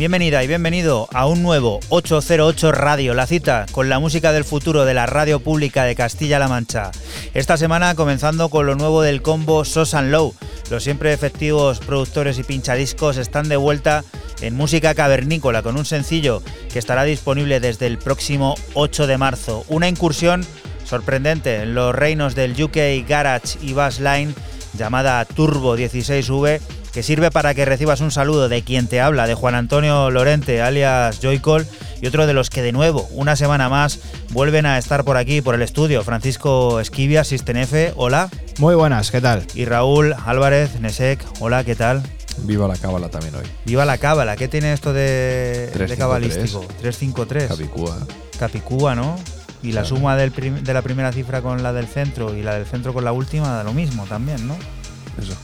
Bienvenida y bienvenido a un nuevo 808 Radio, la cita con la música del futuro de la radio pública de Castilla-La Mancha. Esta semana comenzando con lo nuevo del combo Sos and Low. Los siempre efectivos productores y pinchadiscos están de vuelta en música cavernícola con un sencillo que estará disponible desde el próximo 8 de marzo. Una incursión sorprendente en los reinos del UK Garage y Bassline llamada Turbo 16V que sirve para que recibas un saludo de quien te habla, de Juan Antonio Lorente, alias Joycol, y otro de los que de nuevo, una semana más, vuelven a estar por aquí, por el estudio. Francisco Esquivia, F, hola. Muy buenas, ¿qué tal? Y Raúl Álvarez, Nesek, hola, ¿qué tal? Viva la cábala también hoy. Viva la cábala, ¿qué tiene esto de, 353. de cabalístico? 353. Capicúa. Capicúa, ¿no? Y la Claro. suma del de la primera cifra con la del centro y la del centro con la última da lo mismo también, ¿no? Eso es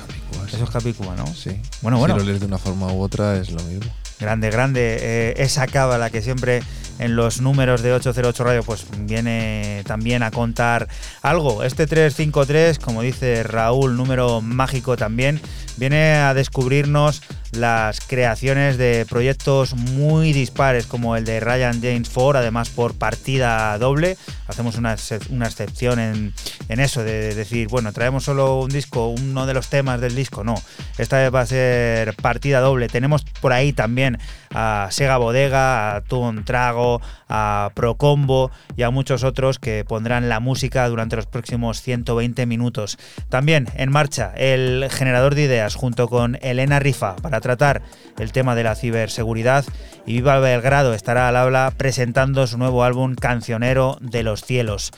Capicúa. sí. Eso es Capicúa, ¿no? Sí. Bueno, bueno. Si lo lees de una forma u otra es lo mismo. Grande, grande. eh, esa cábala que siempre en los números de 808 Radio pues viene también a contar algo. Este 353, como dice Raúl, número mágico también, viene a descubrirnos las creaciones de proyectos muy dispares como el de Ryan James Ford, además por partida doble. Hacemos una, una excepción en, en eso, de decir, bueno, traemos solo un disco, uno de los temas del disco. No, esta vez va a ser partida doble. Tenemos por ahí también a Sega Bodega, a Tun Trago, a Procombo y a muchos otros que pondrán la música durante los próximos 120 minutos. También en marcha el generador de ideas junto con Elena Rifa para tratar el tema de la ciberseguridad y Viva Belgrado estará al habla presentando su nuevo álbum Cancionero de los Cielos.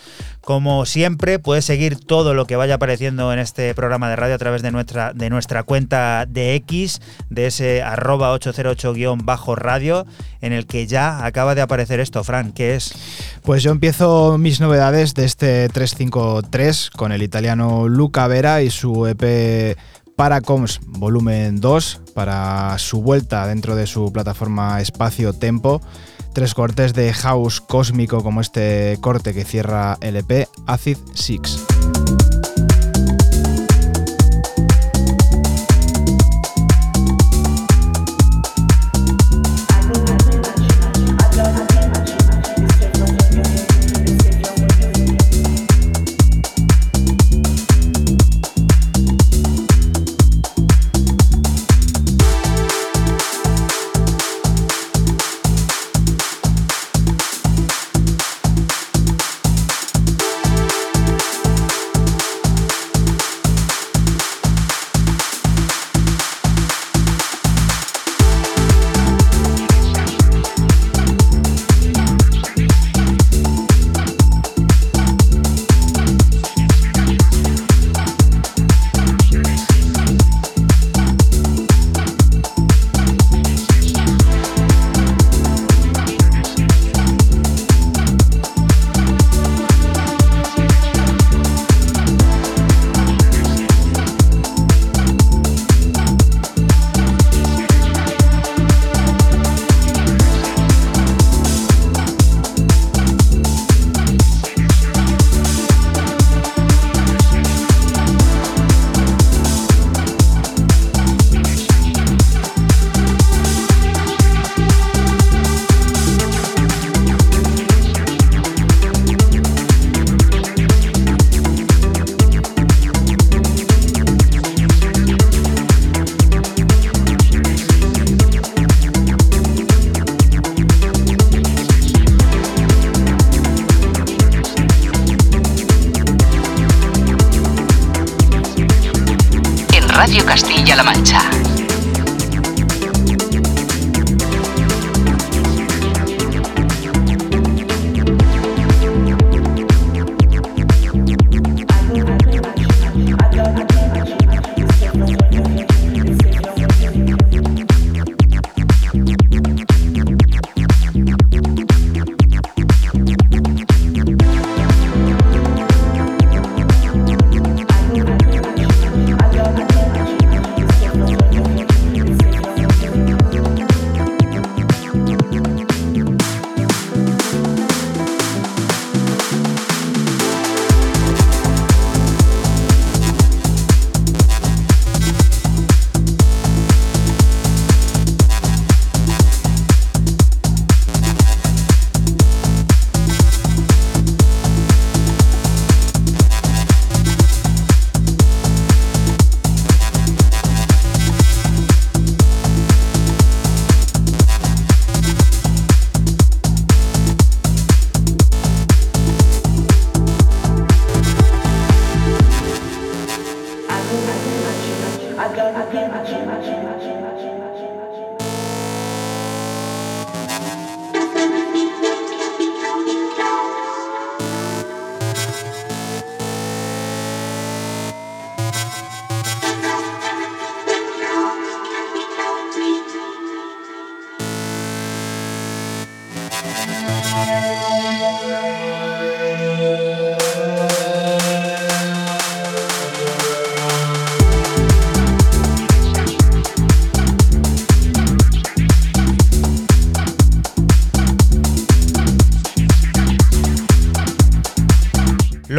Como siempre, puedes seguir todo lo que vaya apareciendo en este programa de radio a través de nuestra, de nuestra cuenta de X, de ese arroba 808-radio, en el que ya acaba de aparecer esto, Fran, ¿qué es? Pues yo empiezo mis novedades de este 353 con el italiano Luca Vera y su EP Paracoms Volumen 2 para su vuelta dentro de su plataforma Espacio Tempo. Tres cortes de house cósmico como este corte que cierra el EP Acid Six.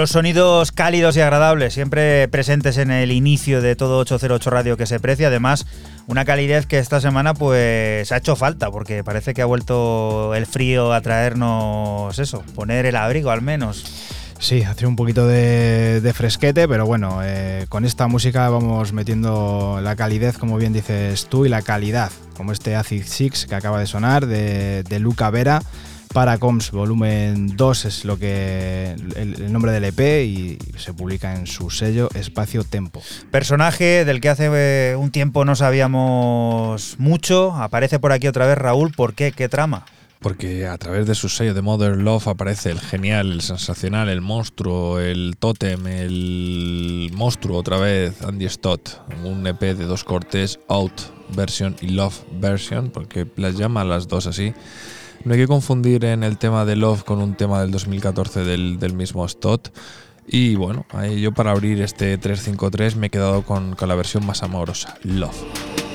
Sonidos cálidos y agradables, siempre presentes en el inicio de todo 808 Radio que se precia. Además, una calidez que esta semana pues ha hecho falta, porque parece que ha vuelto el frío a traernos eso, poner el abrigo al menos. Sí, hace un poquito de, fresquete, pero bueno, eh, con esta música vamos metiendo la calidez, como bien dices tú, y la calidad, como este Acid Six que acaba de sonar de Luca Vera. Paracoms Volumen 2 es lo que el, el nombre del EP y se publica en su sello Espacio Tempo. Personaje del que hace eh, un tiempo no sabíamos mucho, aparece por aquí otra vez Raúl, ¿por qué? ¿Qué trama? Porque a través de su sello de Mother Love aparece el genial, el sensacional, el monstruo, el tótem, el monstruo otra vez, Andy Stott. Un EP de dos cortes, Out Version y Love Version, porque las llama las dos así. No hay que confundir en el tema de Love con un tema del 2014 del, del mismo Stott. Y bueno, ahí yo para abrir este 353 me he quedado con, con la versión más amorosa, Love.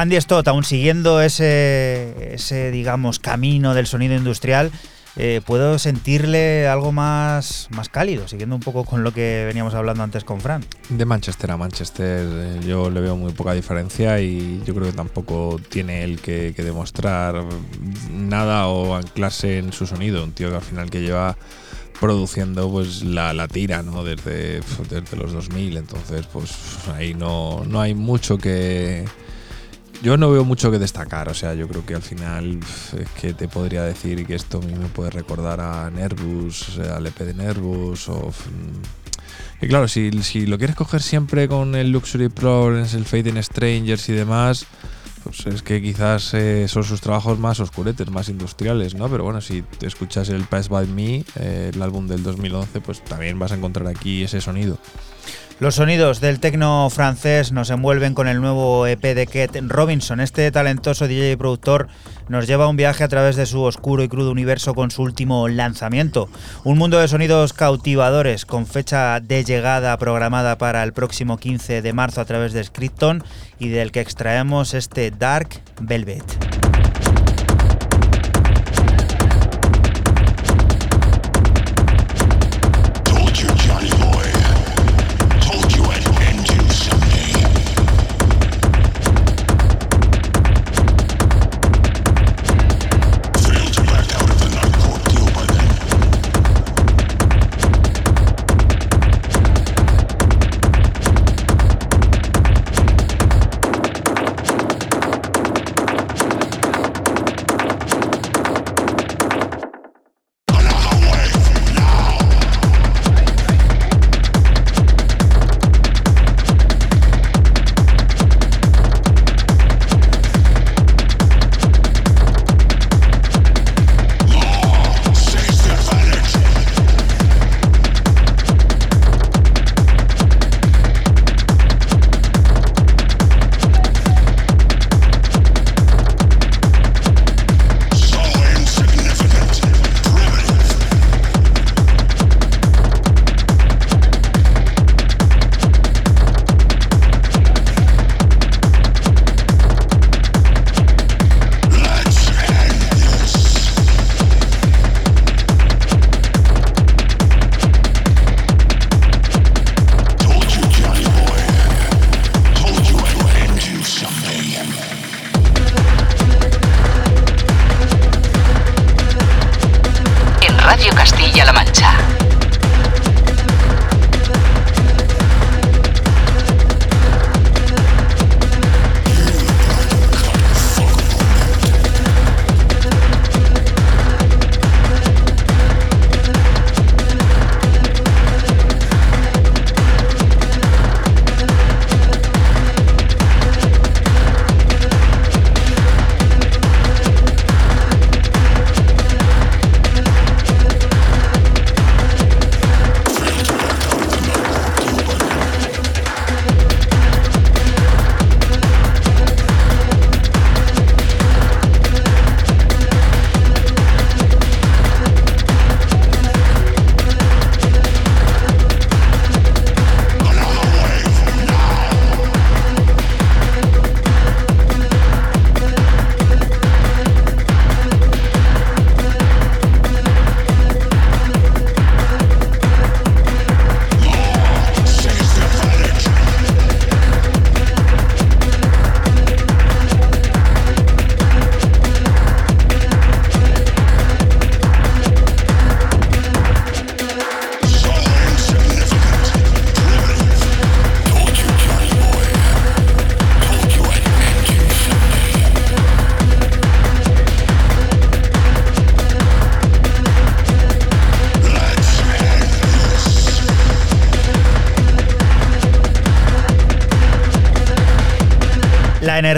Andy Stott, aún siguiendo ese, ese, digamos, camino del sonido industrial, eh, puedo sentirle algo más, más cálido, siguiendo un poco con lo que veníamos hablando antes con Fran. De Manchester a Manchester eh, yo le veo muy poca diferencia y yo creo que tampoco tiene él que, demostrar nada o anclarse en su sonido. Un tío que al final que lleva produciendo pues la, la tira ¿no? desde, desde los 2000 entonces pues ahí no, no hay mucho que yo no veo mucho que destacar, o sea, yo creo que al final es que te podría decir que esto a mí me puede recordar a Nervous, al EP de Nervous, o Y claro, si, si lo quieres coger siempre con el Luxury Problems, el Fading Strangers y demás, pues es que quizás eh, son sus trabajos más oscuretes, más industriales, ¿no? Pero bueno, si escuchas el Pass By Me, eh, el álbum del 2011, pues también vas a encontrar aquí ese sonido. Los sonidos del tecno francés nos envuelven con el nuevo EP de Kate Robinson. Este talentoso DJ y productor nos lleva a un viaje a través de su oscuro y crudo universo con su último lanzamiento. Un mundo de sonidos cautivadores con fecha de llegada programada para el próximo 15 de marzo a través de Scripton y del que extraemos este Dark Velvet.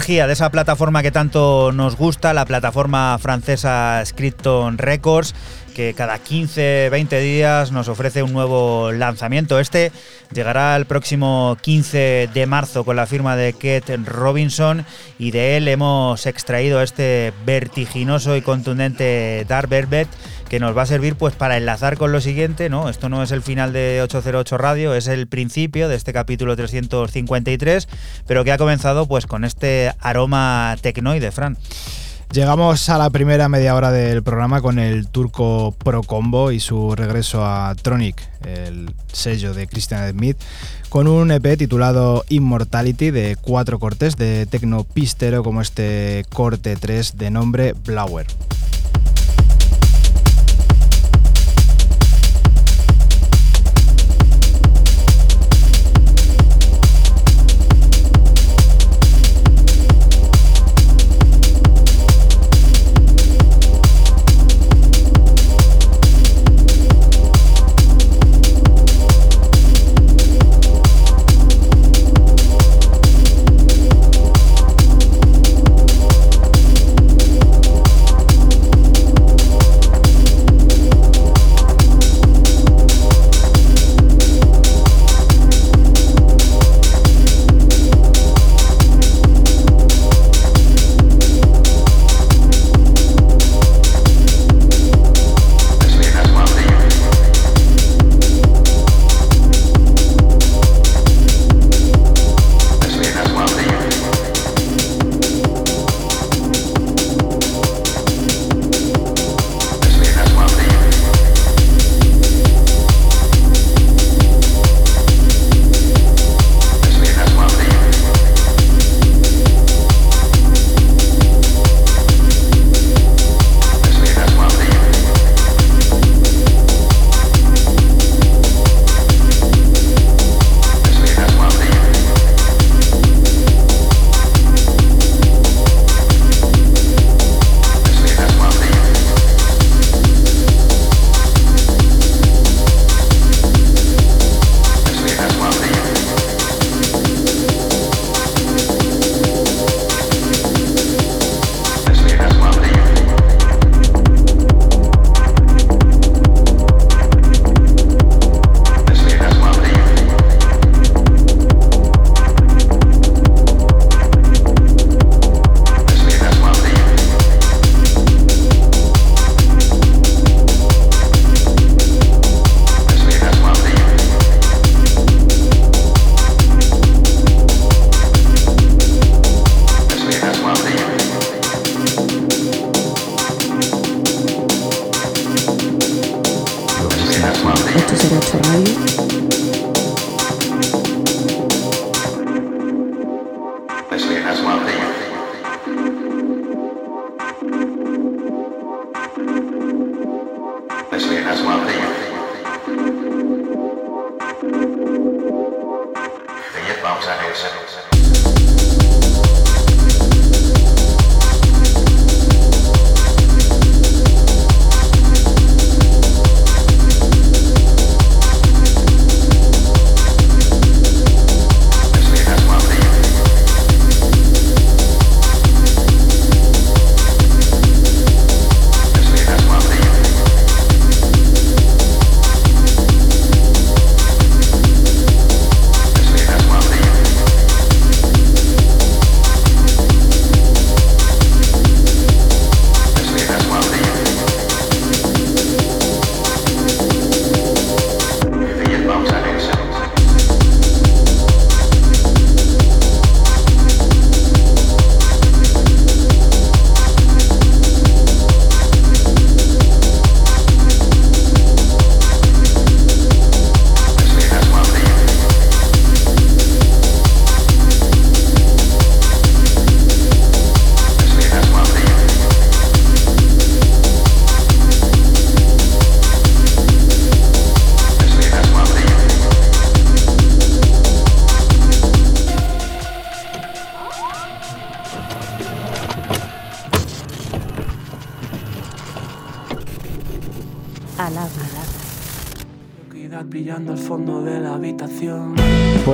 De esa plataforma que tanto nos gusta, la plataforma francesa Scripton Records, que cada 15, 20 días nos ofrece un nuevo lanzamiento. Este llegará el próximo 15 de marzo con la firma de Kate Robinson y de él hemos extraído este vertiginoso y contundente Dark Velvet que nos va a servir pues para enlazar con lo siguiente, ¿no? Esto no es el final de 808 Radio, es el principio de este capítulo 353, pero que ha comenzado pues con este aroma tecnoide, Fran. Llegamos a la primera media hora del programa con el turco Pro Combo y su regreso a Tronic, el sello de Christian Smith, con un EP titulado Immortality de cuatro cortes de tecno pistero como este corte 3 de nombre Blower.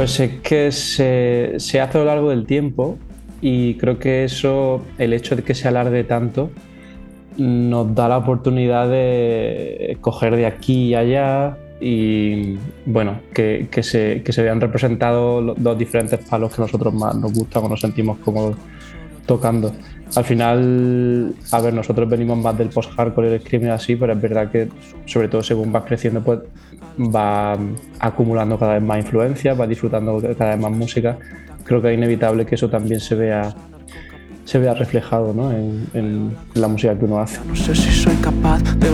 Pues es que se, se hace a lo largo del tiempo y creo que eso, el hecho de que se alargue tanto, nos da la oportunidad de coger de aquí y allá y bueno, que, que, se, que se vean representados los dos diferentes palos que nosotros más nos gustan o nos sentimos cómodos tocando. Al final, a ver, nosotros venimos más del post-hardcore y el screaming así, pero es verdad que sobre todo según vas creciendo, pues va acumulando cada vez más influencia, va disfrutando cada vez más música. Creo que es inevitable que eso también se vea se vea reflejado ¿no? en, en, la música que uno hace. No sé si soy capaz de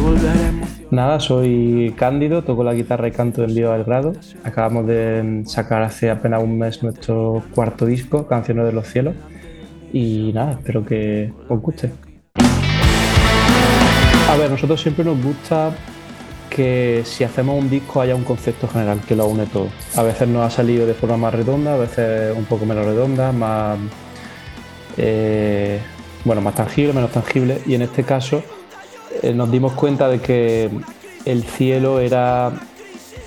Nada, soy Cándido, toco la guitarra y canto en Viva del Grado. Acabamos de sacar hace apenas un mes nuestro cuarto disco, Canciones de los Cielos. Y nada, espero que os guste. A ver, nosotros siempre nos gusta que si hacemos un disco haya un concepto general que lo une todo. A veces nos ha salido de forma más redonda, a veces un poco menos redonda, más eh, bueno, más tangible, menos tangible. Y en este caso eh, nos dimos cuenta de que el cielo era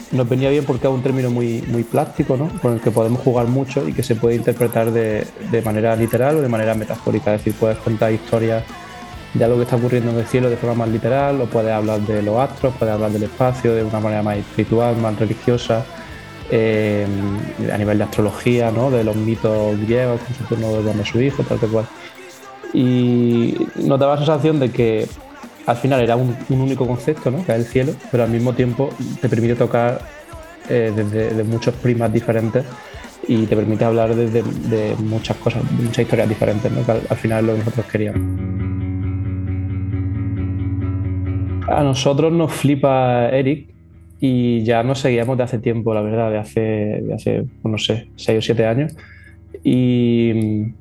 nos venía bien porque es un término muy, muy plástico, ¿no? con el que podemos jugar mucho y que se puede interpretar de, de, manera literal o de manera metafórica. Es decir, puedes contar historias de algo que está ocurriendo en el cielo de forma más literal, o puedes hablar de los astros, puedes hablar del espacio de una manera más espiritual, más religiosa, eh, a nivel de astrología, ¿no? de los mitos griegos, con Saturno a su hijo, tal que cual. Y nos daba la sensación de que al final era un, único concepto, ¿no? que es el cielo, pero al mismo tiempo te permite tocar eh, desde de muchos primas diferentes y te permite hablar desde de muchas cosas, de muchas historias diferentes, ¿no? que al, al final es lo que nosotros queríamos. A nosotros nos flipa Eric y ya nos seguíamos de hace tiempo, la verdad, de hace, de hace no sé, 6 o 7 años. Y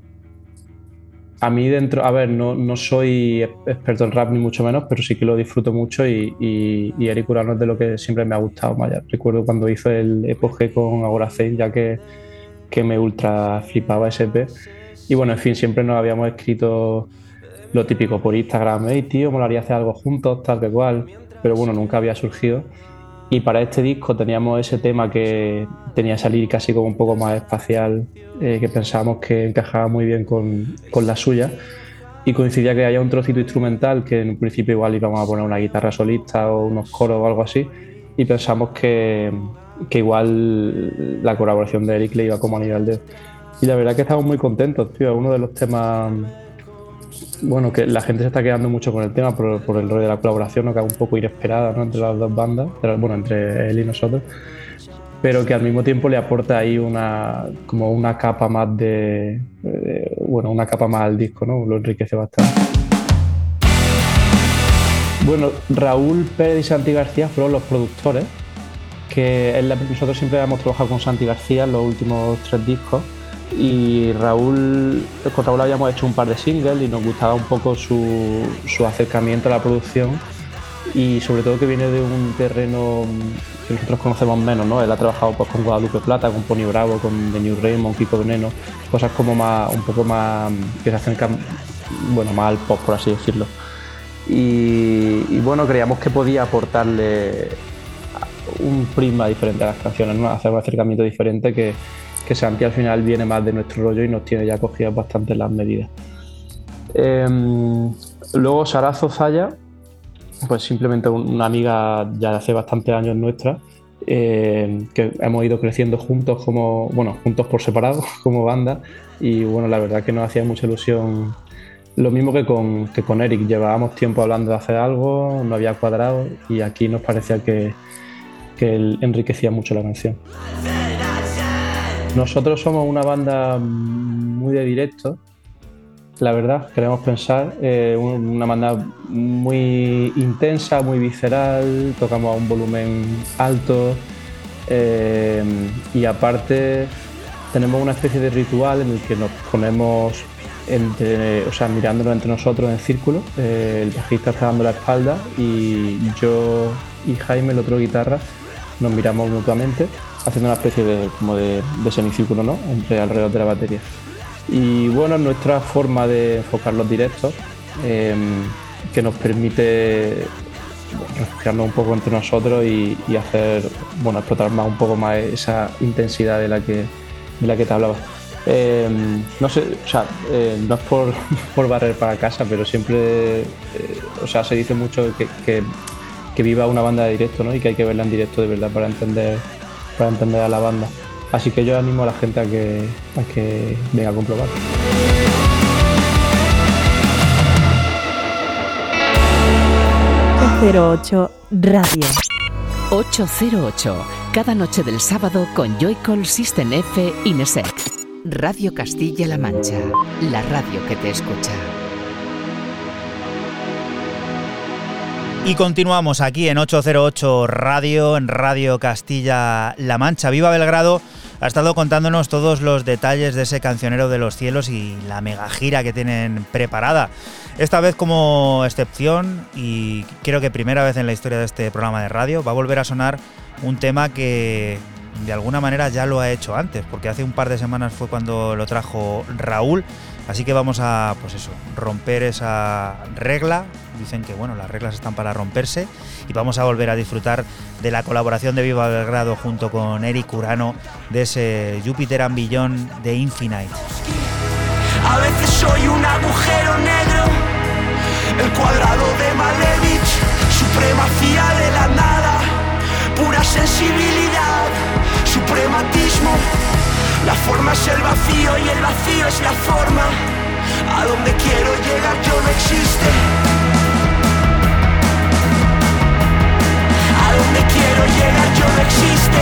a mí dentro, a ver, no, no, soy experto en rap ni mucho menos, pero sí que lo disfruto mucho y, y, y Eric Urano es de lo que siempre me ha gustado. Vaya. Recuerdo cuando hizo el Epoge con Agora 6, ya que, que me ultra flipaba ese EP. Y bueno, en fin, siempre nos habíamos escrito lo típico por Instagram, hey tío, molaría hacer algo juntos, tal que cual, pero bueno, nunca había surgido. Y para este disco teníamos ese tema que tenía que salir casi como un poco más espacial, eh, que pensábamos que encajaba muy bien con, con, la suya. Y coincidía que haya un trocito instrumental que en un principio igual íbamos a poner una guitarra solista o unos coros o algo así. Y pensamos que, que igual la colaboración de Eric le iba como a nivel de. Y la verdad que estamos muy contentos, tío. Es uno de los temas bueno, que la gente se está quedando mucho con el tema por, por el rollo de la colaboración, ¿no? que es un poco inesperada ¿no? entre las dos bandas, bueno, entre él y nosotros, pero que al mismo tiempo le aporta ahí una, como una capa más de, bueno, una capa más al disco, ¿no? Lo enriquece bastante. Bueno, Raúl Pérez y Santi García fueron los productores, que nosotros siempre hemos trabajado con Santi García en los últimos tres discos Y Raúl, con Raúl habíamos hecho un par de singles y nos gustaba un poco su, su acercamiento a la producción y sobre todo que viene de un terreno que nosotros conocemos menos, ¿no? Él ha trabajado pues, con Guadalupe Plata, con Pony Bravo, con The New Raymond, Kiko Veneno, cosas como más, un poco más, que se acercan, bueno, más al pop, por así decirlo. Y, bueno, creíamos que podía aportarle un prisma diferente a las canciones, hacer un acercamiento diferente que, que Santi al final viene más de nuestro rollo y nos tiene ya cogidas bastante las medidas. Em, luego Sarazo Zaya, pues simplemente una amiga ya de hace bastantes años nuestra, eh, que hemos ido creciendo juntos como, bueno, juntos por separado como banda y bueno, la verdad que nos hacía mucha ilusión. Lo mismo que con, que con Eric, llevábamos tiempo hablando de hacer algo, no había cuadrado y aquí nos parecía que, que él enriquecía mucho la canción. Nosotros somos una banda muy de directo, la verdad, queremos pensar. Eh, una banda muy intensa, muy visceral, tocamos a un volumen alto eh, y aparte tenemos una especie de ritual en el que nos ponemos o sea, mirándonos entre nosotros en círculo. Eh, el bajista está dando la espalda y yo y Jaime, el otro guitarra, nos miramos mutuamente, haciendo una especie de, como de, de semicírculo, ¿no? Entre alrededor de la batería. Y bueno, nuestra forma de enfocar los directos, em, que nos permite refugiarnos un poco entre nosotros y, hacer, bueno, explotar más un poco más esa intensidad de la que, de la que te hablaba. Em, no sé, o sea, eh, no es por, por, barrer para casa, pero siempre, eh, o sea, se dice mucho que, que, que, viva una banda de directo, ¿no? Y que hay que verla en directo de verdad para entender, para entender a la banda. Así que yo animo a la gente a que, a que venga a comprobar. ...808 Radio. 808, cada noche del sábado con Joycall System F Inesec. Radio Castilla-La Mancha, la radio que te escucha. Y continuamos aquí en 808 Radio, en Radio Castilla-La Mancha. Viva Belgrado ha estado contándonos todos los detalles de ese cancionero de los cielos y la mega gira que tienen preparada. Esta vez como excepción y creo que primera vez en la historia de este programa de radio va a volver a sonar un tema que de alguna manera ya lo ha hecho antes, porque hace un par de semanas fue cuando lo trajo Raúl, así que vamos a pues eso, romper esa regla. Dicen que bueno, las reglas están para romperse y vamos a volver a disfrutar de la colaboración de Viva Belgrado junto con Eric Urano de ese Júpiter Ambillón de Infinite. A veces soy un agujero negro, el cuadrado de Malevich, supremacía de la nada, pura sensibilidad, suprematismo. La forma es el vacío y el vacío es la forma. A donde quiero llegar yo no existe. donde quiero llegar yo no existe.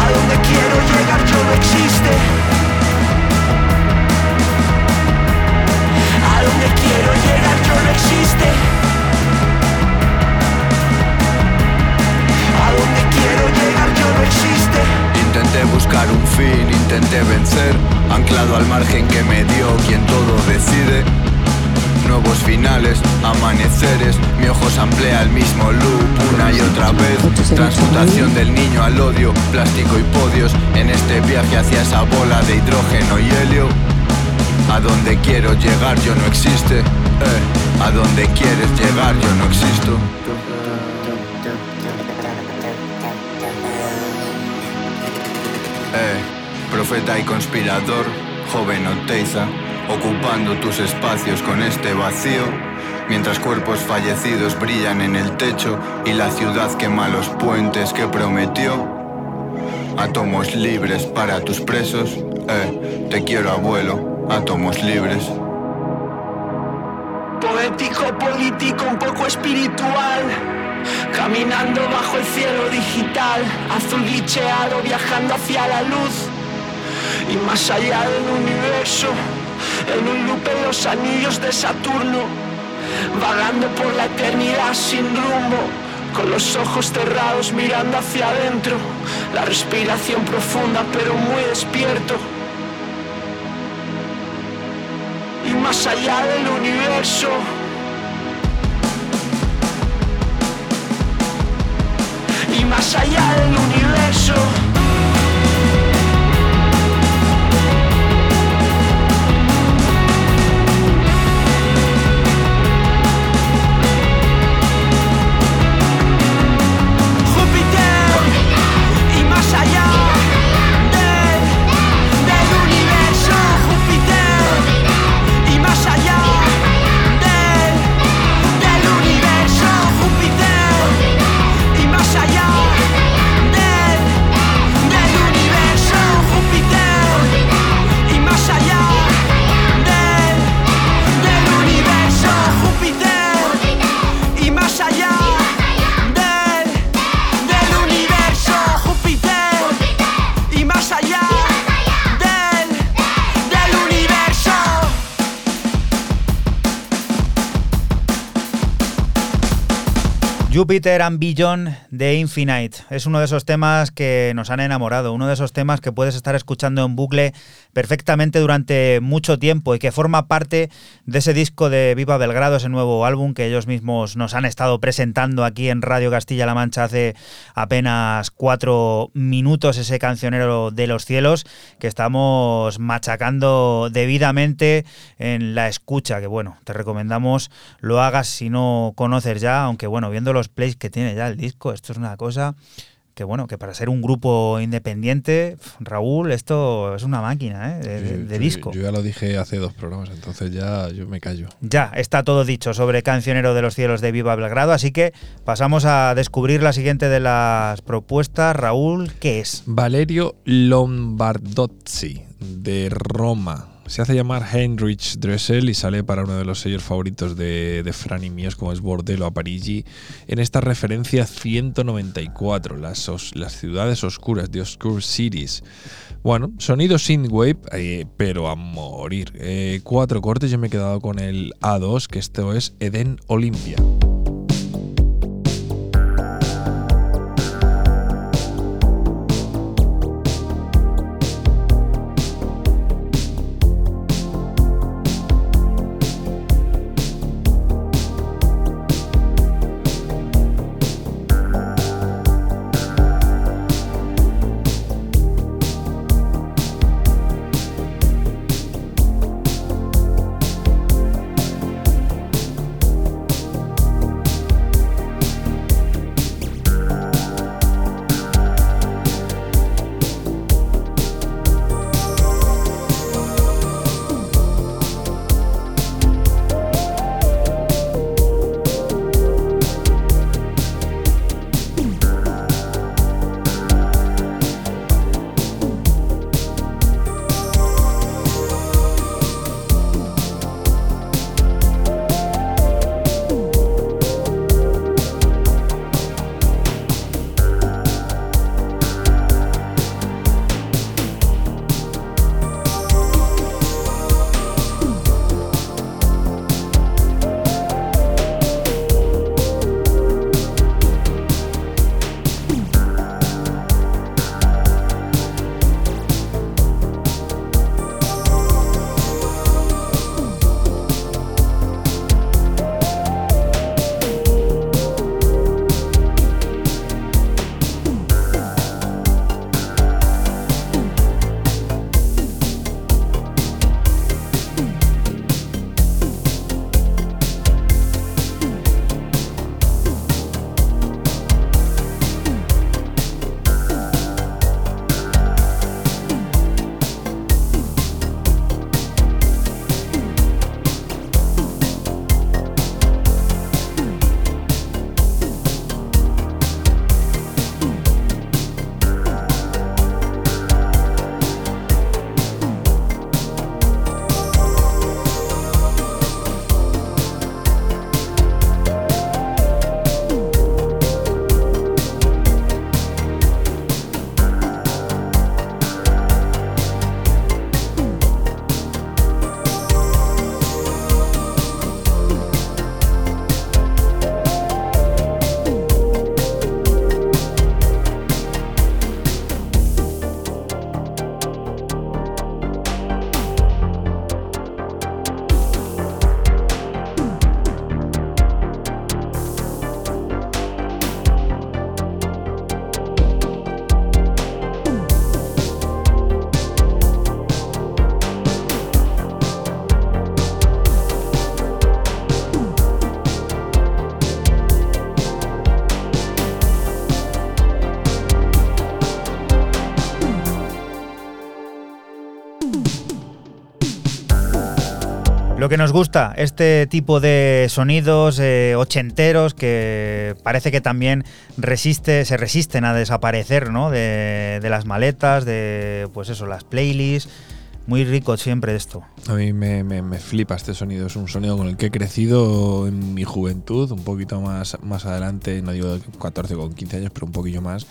A donde quiero llegar yo no existe. A donde quiero llegar yo no existe. Yo no existe. Intenté buscar un fin, intenté vencer, anclado al margen que me dio quien todo decide nuevos finales, amaneceres, mi ojo se amplía el mismo loop una y otra vez, transmutación del niño al odio, plástico y podios, en este viaje hacia esa bola de hidrógeno y helio. A donde quiero llegar yo no existe, eh. a donde quieres llegar yo no existo. Eh, profeta y conspirador, joven Oteiza ocupando tus espacios con este vacío, mientras cuerpos fallecidos brillan en el techo y la ciudad quema los puentes que prometió. Átomos libres para tus presos, eh, te quiero abuelo, átomos libres. Poético, político, un poco espiritual. Caminando bajo el cielo digital, azul glitcheado, viajando hacia la luz. Y más allá del universo en un loop en los anillos de Saturno, vagando por la eternidad sin rumbo, con los ojos cerrados mirando hacia adentro, la respiración profunda pero muy despierto. Y más allá del universo, más allá del universo. Jupiter and Beyond de Infinite. Es uno de esos temas que nos han enamorado, uno de esos temas que puedes estar escuchando en bucle perfectamente durante mucho tiempo y que forma parte de ese disco de Viva Belgrado, ese nuevo álbum que ellos mismos nos han estado presentando aquí en Radio Castilla-La Mancha hace apenas cuatro minutos, ese cancionero de los cielos que estamos machacando debidamente en la escucha, que bueno, te recomendamos lo hagas si no conoces ya, aunque bueno, viendo los plays que tiene ya el disco. Esto es una cosa que bueno, que para ser un grupo independiente, Raúl, esto es una máquina ¿eh? de, disco. Yo ya lo dije hace dos programas, entonces ya yo me callo. Ya, está todo dicho sobre Cancionero de los Cielos de Viva Belgrado, así que pasamos a descubrir la siguiente de las propuestas. Raúl, ¿qué es? Valerio Lombardozzi, de Roma. Se hace llamar Heinrich Dressel y sale para uno de los sellos favoritos de, de Fran y míos, como es Bordello a Parigi, en esta referencia 194, las, las ciudades oscuras, de Oscure Cities. Bueno, sonido synthwave, eh, pero a morir. Eh, cuatro cortes, yo me he quedado con el A2, que esto es Eden Olympia. Lo que nos gusta, este tipo de sonidos eh, ochenteros que parece que también resiste, se resisten a desaparecer, ¿no? De, de las maletas, de pues eso, las playlists. Muy rico siempre esto. A mí me, me- me flipa este sonido. Es un sonido con el que he crecido en mi juventud, un poquito más, más adelante, no digo 14 con 15 años, pero un poquillo más.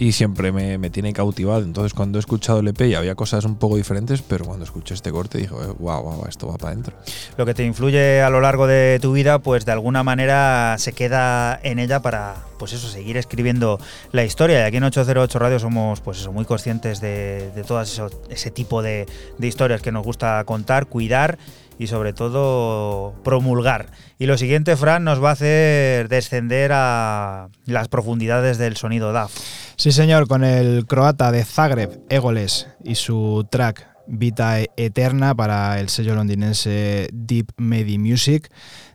Y siempre me, me tiene cautivado. Entonces, cuando he escuchado el EP y había cosas un poco diferentes, pero cuando escuché este corte dije, wow, wow, esto va para adentro. Lo que te influye a lo largo de tu vida, pues de alguna manera se queda en ella para, pues eso, seguir escribiendo la historia. Y aquí en 808 Radio somos, pues eso, muy conscientes de, de todo ese tipo de, de historias que nos gusta contar, cuidar y sobre todo promulgar. Y lo siguiente, Fran, nos va a hacer descender a las profundidades del sonido DAF. Sí, señor, con el croata de Zagreb, Egoles, y su track Vita Eterna para el sello londinense Deep Medi Music,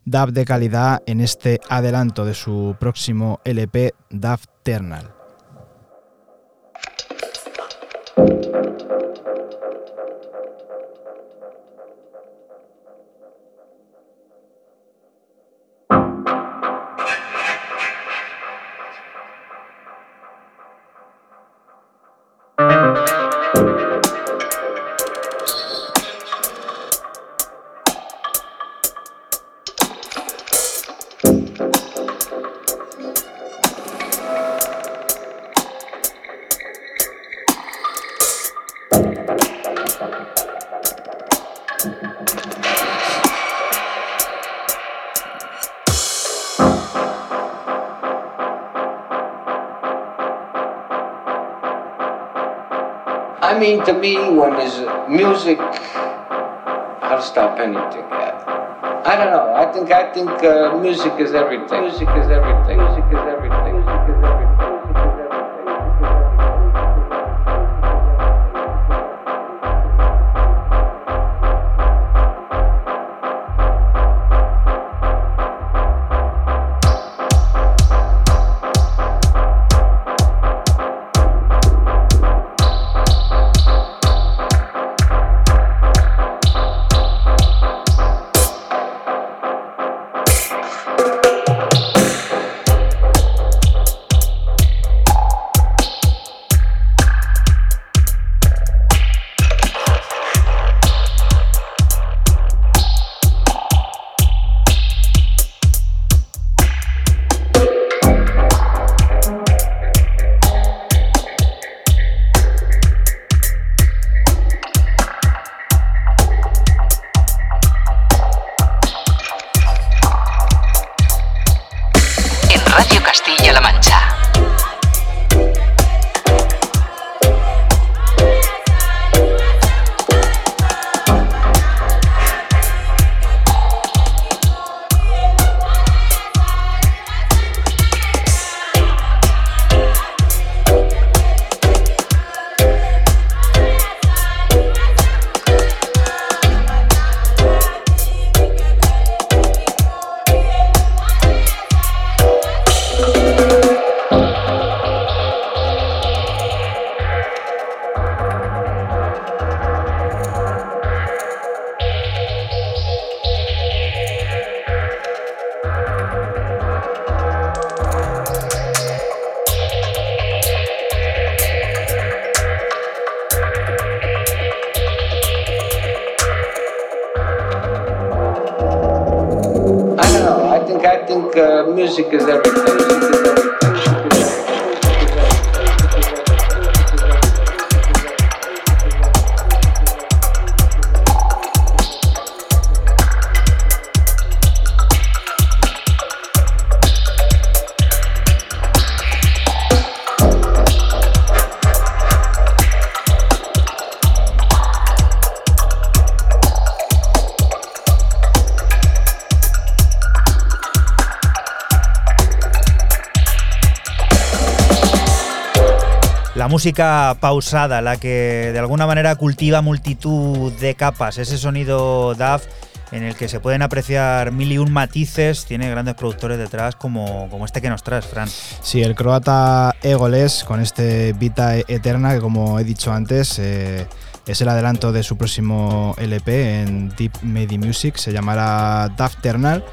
DAF de calidad en este adelanto de su próximo LP DAF Ternal. To me, when is music, I'll stop anything. Yeah. I don't know. I think I think uh, music is everything. Music is everything. Music is everything. Música pausada, la que de alguna manera cultiva multitud de capas, ese sonido DAF en el que se pueden apreciar mil y un matices, tiene grandes productores detrás como, como este que nos traes, Fran. Sí, el croata Egoles con este Vita Eterna que como he dicho antes eh, Es el adelanto de su próximo LP en Deep Medi Music, se llamará Dafternal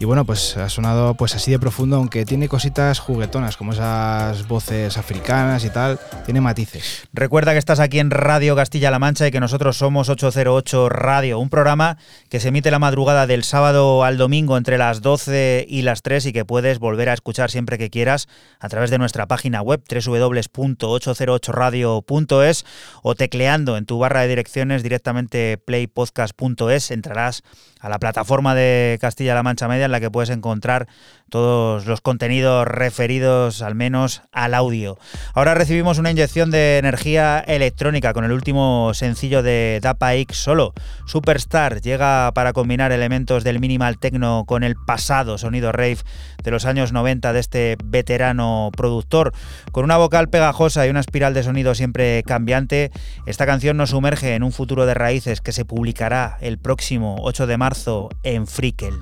y bueno, pues ha sonado pues así de profundo, aunque tiene cositas juguetonas, como esas voces africanas y tal, tiene matices. Recuerda que estás aquí en Radio Castilla-La Mancha y que nosotros somos 808 Radio, un programa que se emite la madrugada del sábado al domingo entre las 12 y las 3 y que puedes volver a escuchar siempre que quieras a través de nuestra página web www.808radio.es o tecleando en tu barra de direcciones directamente playpodcast.es entrarás a la plataforma de Castilla-La Mancha Media en la que puedes encontrar todos los contenidos referidos al menos al audio. Ahora recibimos una inyección de energía electrónica con el último sencillo de Dapa X solo. Superstar llega para combinar elementos del minimal techno con el pasado sonido rave de los años 90 de este veterano productor. Con una vocal pegajosa y una espiral de sonido siempre cambiante, esta canción nos sumerge en un futuro de raíces que se publicará el próximo 8 de marzo en Frickel.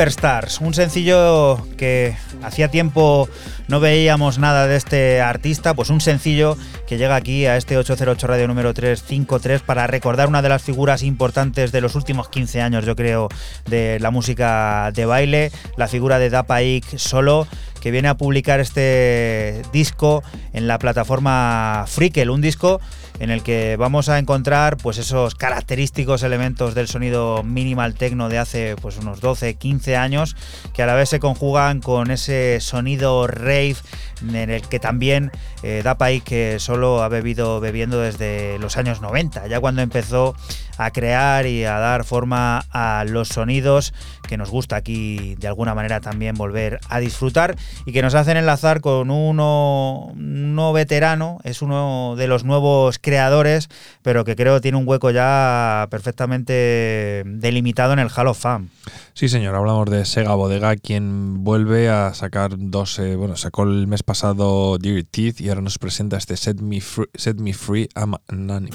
Superstars, un sencillo que hacía tiempo no veíamos nada de este artista, pues un sencillo que llega aquí a este 808 Radio número 353 para recordar una de las figuras importantes de los últimos 15 años, yo creo, de la música de baile, la figura de Dapaik solo, que viene a publicar este disco en la plataforma Freakel, un disco en el que vamos a encontrar pues esos característicos elementos del sonido minimal techno de hace pues unos 12, 15 años que a la vez se conjugan con ese sonido rave en el que también eh, Dapai que solo ha bebido bebiendo desde los años 90, ya cuando empezó a crear y a dar forma a los sonidos que nos gusta aquí de alguna manera también volver a disfrutar y que nos hacen enlazar con uno, no veterano, es uno de los nuevos creadores, pero que creo tiene un hueco ya perfectamente delimitado en el Hall of Fame. Sí, señor, hablamos de Sega Bodega, quien vuelve a sacar dos, eh, bueno, sacó el mes pasado Dear Teeth y ahora nos presenta este Set Me Free, Set Me Free I'm an.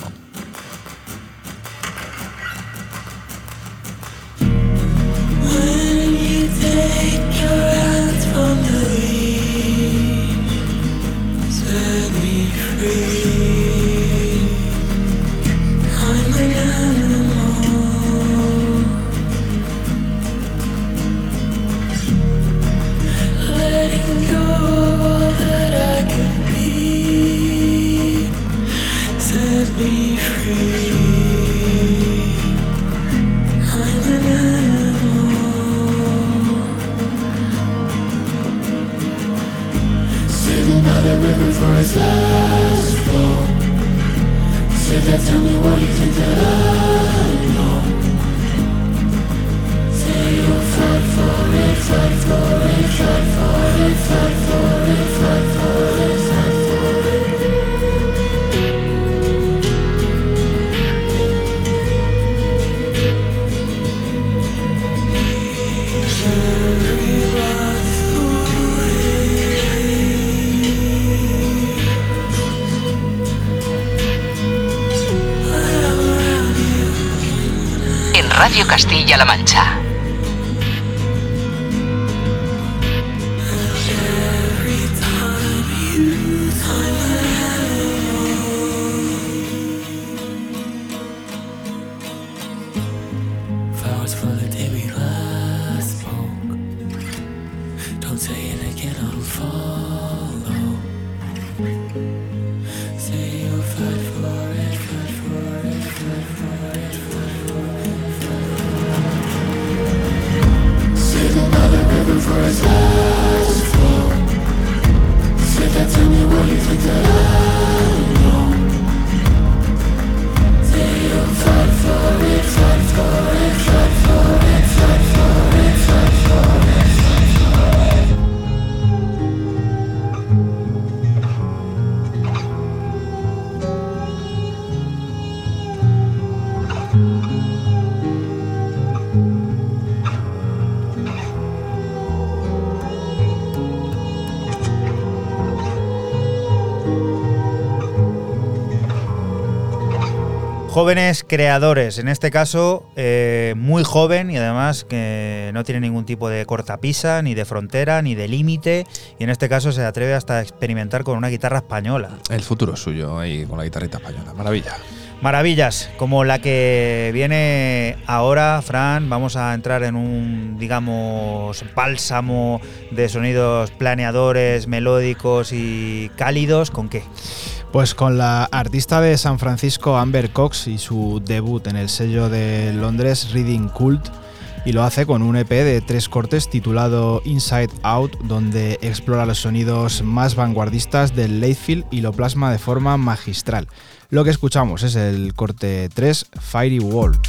Castilla-La Mancha. Jóvenes creadores, en este caso eh, muy joven y además que no tiene ningún tipo de cortapisa, ni de frontera, ni de límite, y en este caso se atreve hasta a experimentar con una guitarra española. El futuro es suyo ahí con la guitarrita española. Maravilla. Maravillas, como la que viene ahora, Fran, vamos a entrar en un, digamos, bálsamo de sonidos planeadores, melódicos y cálidos. ¿Con qué? Pues con la artista de San Francisco Amber Cox y su debut en el sello de Londres Reading Cult y lo hace con un EP de tres cortes titulado Inside Out donde explora los sonidos más vanguardistas del Latefield y lo plasma de forma magistral. Lo que escuchamos es el corte 3 Fiery Wall.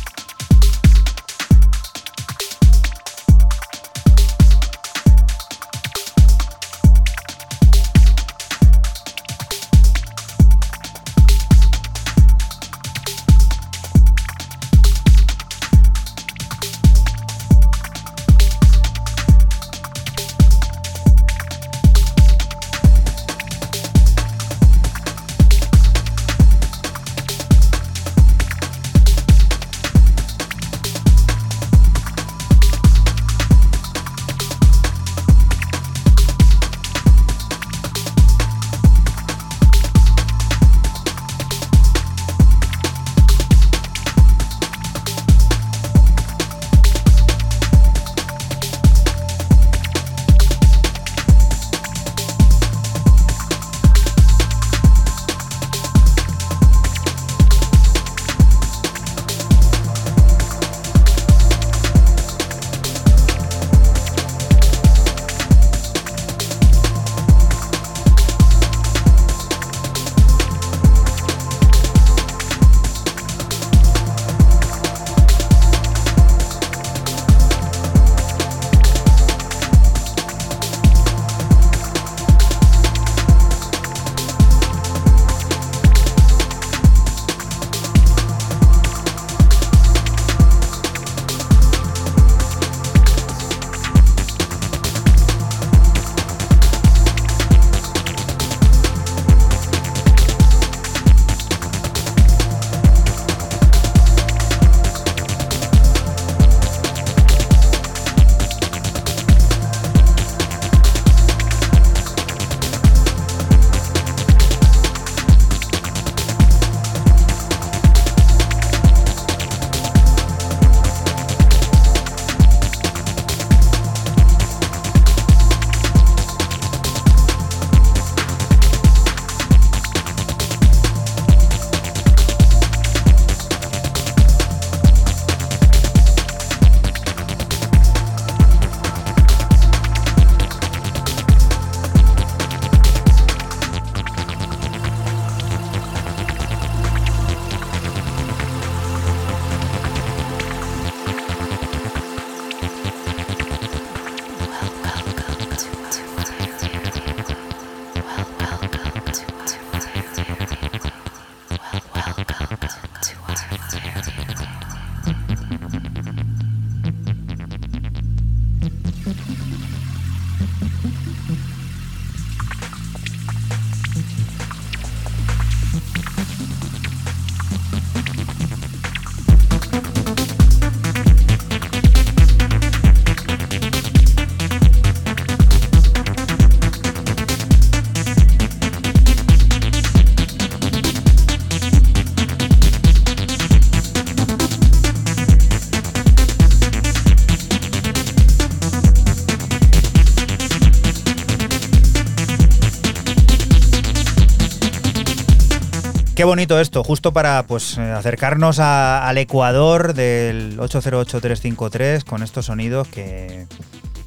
Bonito esto, justo para pues eh, acercarnos al Ecuador del 808353 con estos sonidos que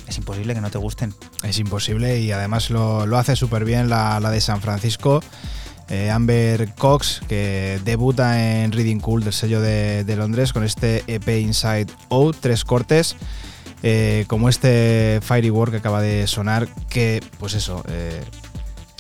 es imposible que no te gusten. Es imposible y además lo, lo hace súper bien la, la de San Francisco. eh, Amber Cox, que debuta en Reading Cool del sello de, Londres con este EP Inside Out, tres cortes, eh, como este Fiery Work que acaba de sonar, que pues eso, eh,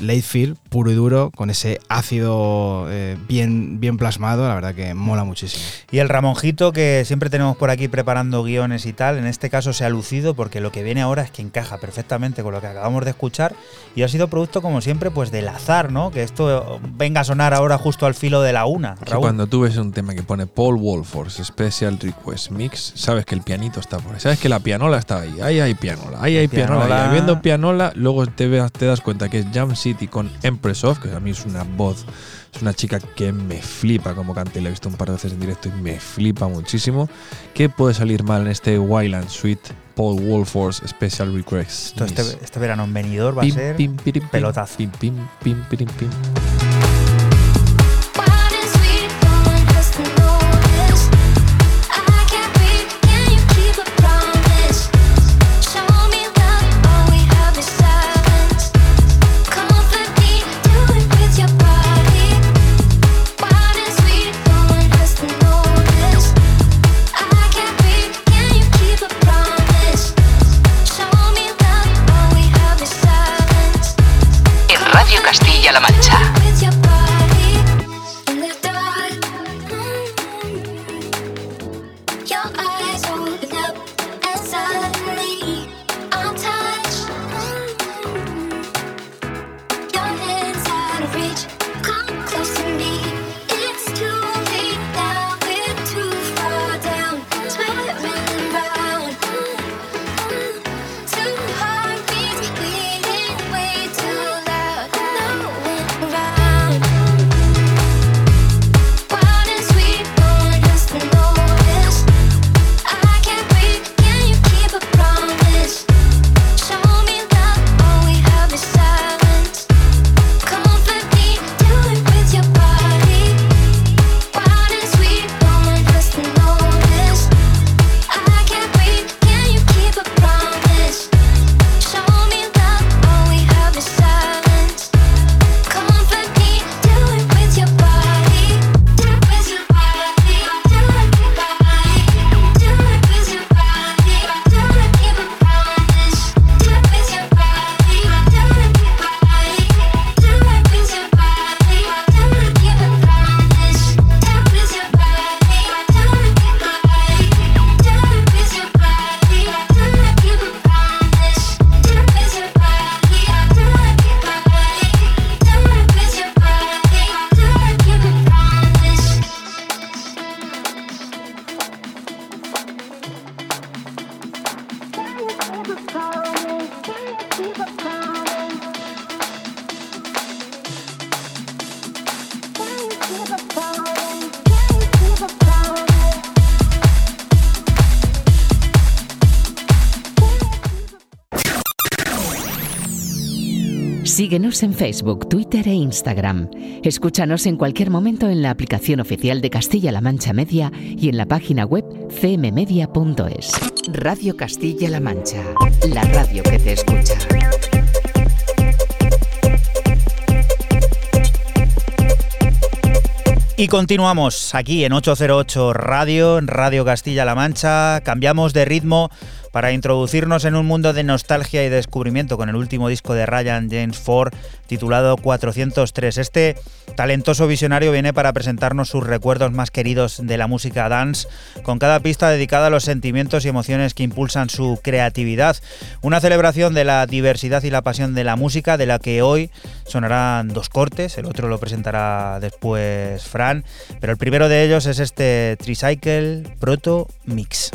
late feel, puro y duro, con ese ácido eh, bien, bien plasmado, la verdad que mola muchísimo. Y el Ramonjito que siempre tenemos por aquí preparando guiones y tal, en este caso se ha lucido porque lo que viene ahora es que encaja perfectamente con lo que acabamos de escuchar y ha sido producto como siempre pues del azar, ¿no? Que esto venga a sonar ahora justo al filo de la una. Raúl. cuando tú ves un tema que pone Paul Wolford's Special Request Mix, sabes que el pianito está por ahí. Sabes que la pianola está ahí. Ahí hay pianola. Ahí hay pianola. Pianola. Y habiendo pianola, luego te, te das cuenta que es Jam City con Empress of, que a mí es una voz. Es una chica que me flipa como canta y la he visto un par de veces en directo y me flipa muchísimo. ¿Qué puede salir mal en este Wild and Sweet Paul Wolford's Special Request este, este verano en venidor va a ser pim, pirim, pim, pelotazo. Pim, En Facebook, Twitter e Instagram. Escúchanos en cualquier momento en la aplicación oficial de Castilla-La Mancha Media y en la página web cmmedia.es. Radio Castilla-La Mancha, la radio que te escucha. Y continuamos aquí en 808 Radio, en Radio Castilla-La Mancha. Cambiamos de ritmo para introducirnos en un mundo de nostalgia y descubrimiento con el último disco de Ryan James Ford titulado 403. Este talentoso visionario viene para presentarnos sus recuerdos más queridos de la música dance, con cada pista dedicada a los sentimientos y emociones que impulsan su creatividad. Una celebración de la diversidad y la pasión de la música, de la que hoy sonarán dos cortes, el otro lo presentará después Fran, pero el primero de ellos es este Tricycle Proto Mix.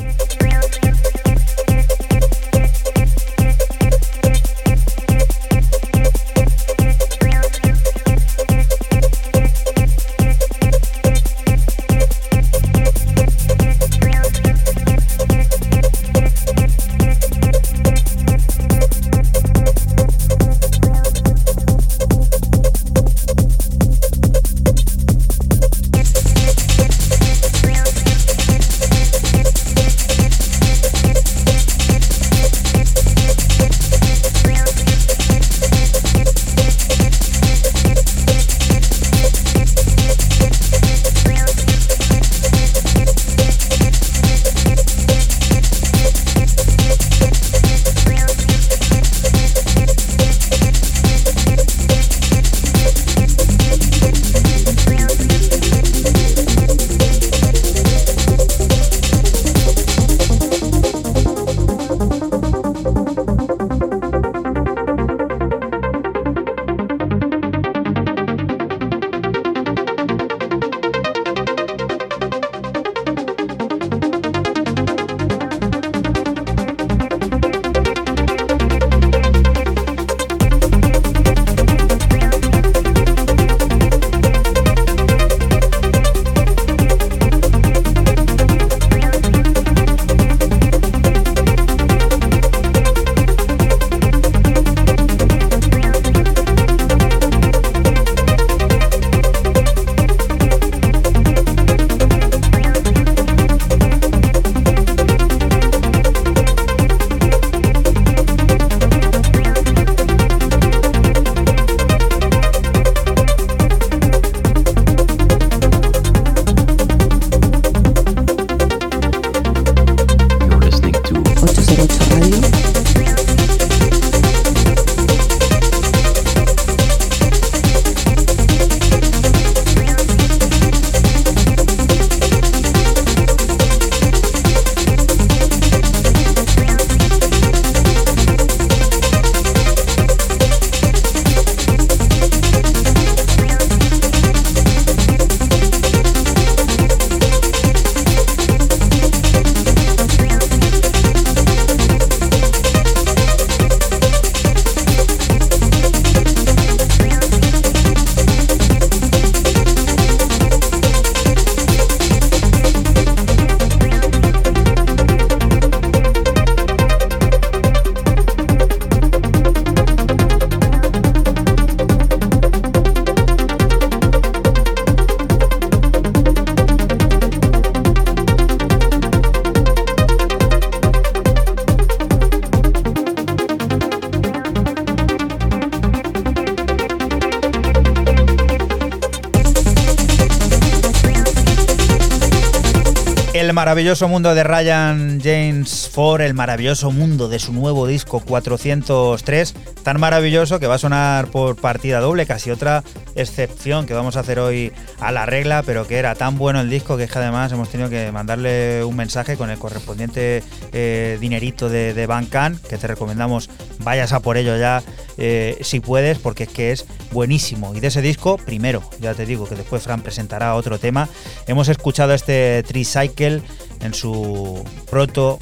El maravilloso mundo de Ryan James Ford, el maravilloso mundo de su nuevo disco 403, tan maravilloso que va a sonar por partida doble, casi otra excepción que vamos a hacer hoy a la regla, pero que era tan bueno el disco que es que además hemos tenido que mandarle un mensaje con el correspondiente eh, dinerito de, de Bandcamp, que te recomendamos vayas a por ello ya eh, si puedes, porque es que es buenísimo. Y de ese disco, primero, ya te digo que después Fran presentará otro tema, hemos escuchado este Tricycle en su proto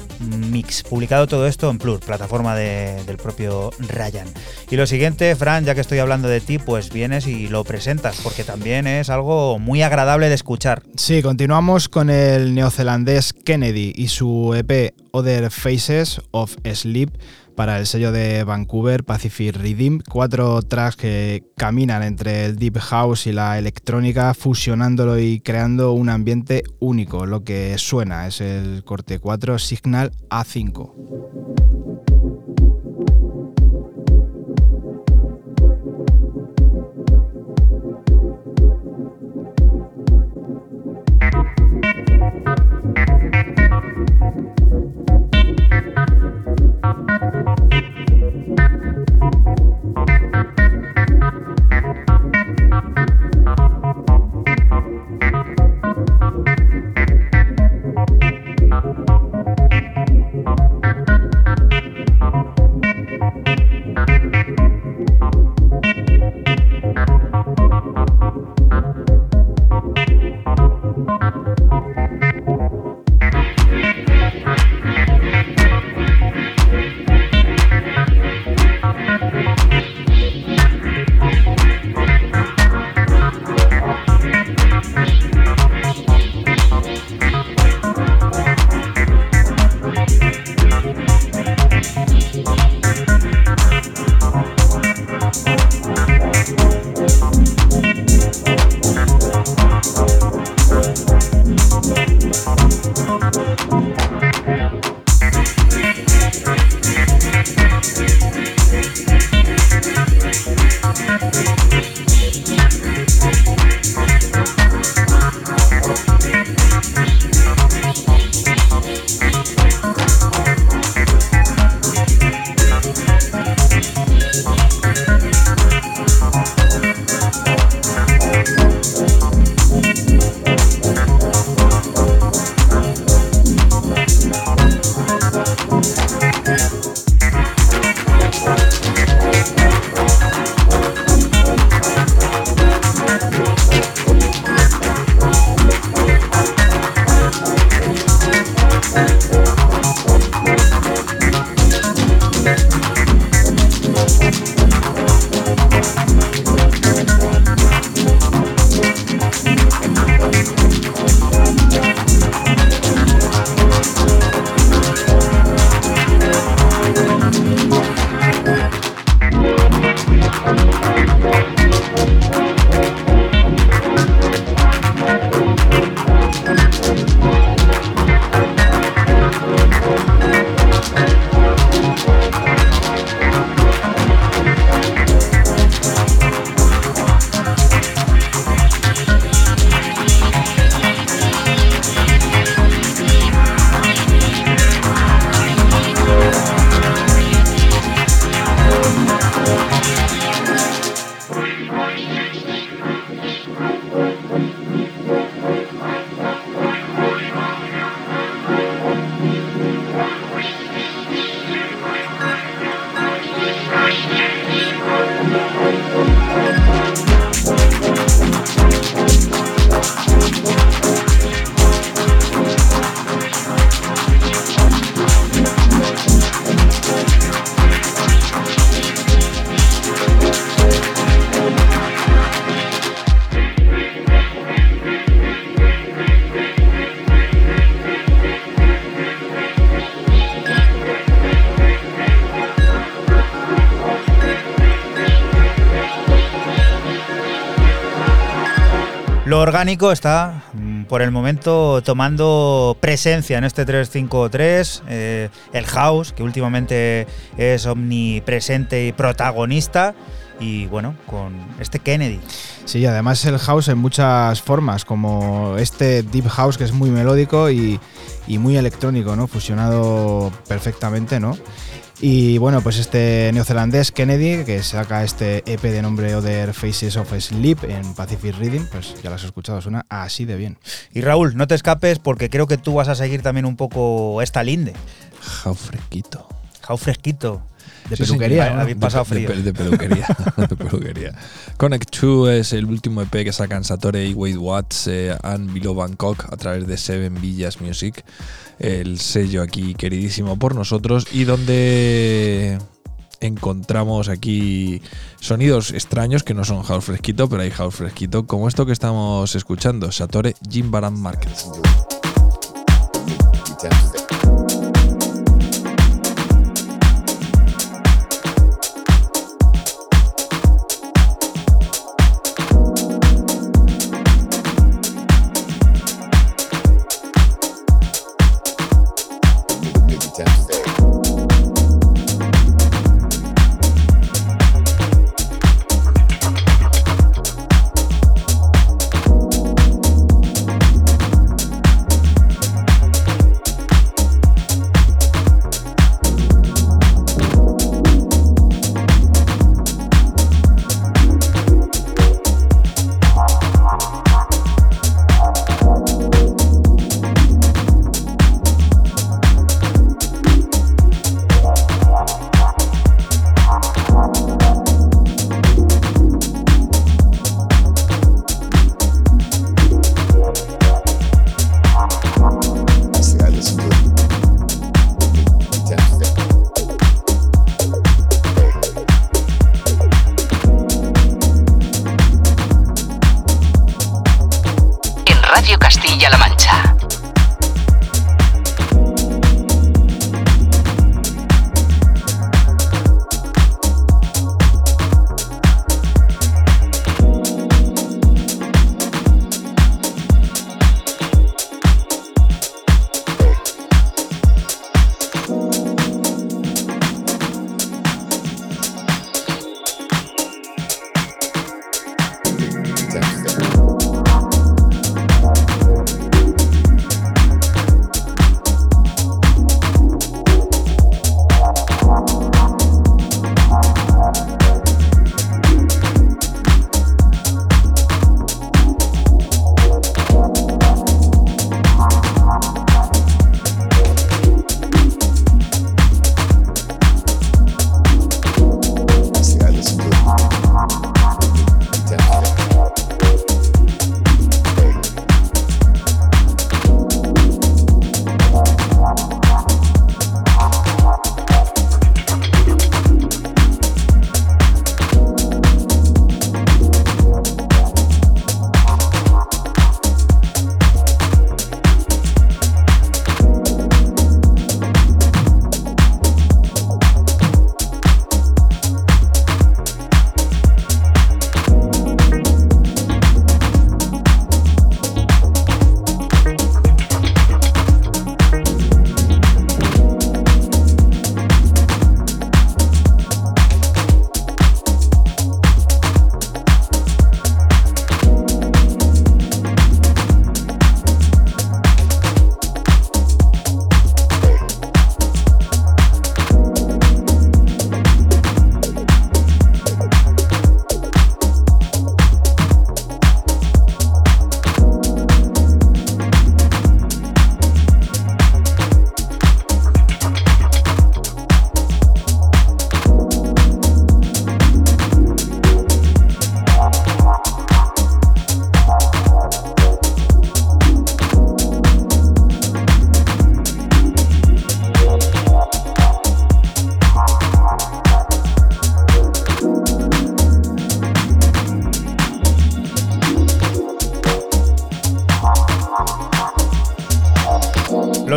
mix, publicado todo esto en Plur, plataforma de- del propio Ryan. Y lo siguiente, Fran, ya que estoy hablando de ti, pues vienes y lo presentas, porque también es algo muy agradable de escuchar. Sí, continuamos con el neozelandés Kennedy y su EP Other Faces of Sleep para el sello de Vancouver Pacific Rhythm. Cuatro tracks que caminan entre el deep house y la electrónica, fusionándolo y creando un ambiente único. Lo que suena es el corte 4 Signal A5. Lo orgánico está mm, por el momento tomando presencia en este 353. eh, el house, que últimamente es omnipresente y protagonista. Y bueno, con este Kennedy. Sí, además el house en muchas formas, como este deep house que es muy melódico y, y muy electrónico, ¿no? Fusionado perfectamente, ¿no? Y bueno, pues este neozelandés Kennedy, que saca este EP de nombre Other Faces of Sleep en Pacific Reading, pues ya lo has escuchado, suena así de bien. Y Raúl, no te escapes porque creo que tú vas a seguir también un poco esta linde. Jau fresquito. Jau fresquito. De Sí, peluquería, señor. ¿no? Habéis pasado de, frío. de- de peluquería. de peluquería. Connect 2 es el último EP que sacan Satore y Wade Watts eh, and Below Bangkok a través de Seven Villas Music, el sello aquí queridísimo por nosotros y donde encontramos aquí sonidos extraños que no son house fresquito, pero hay house fresquito, como esto que estamos escuchando, Satore Jimbaran Market.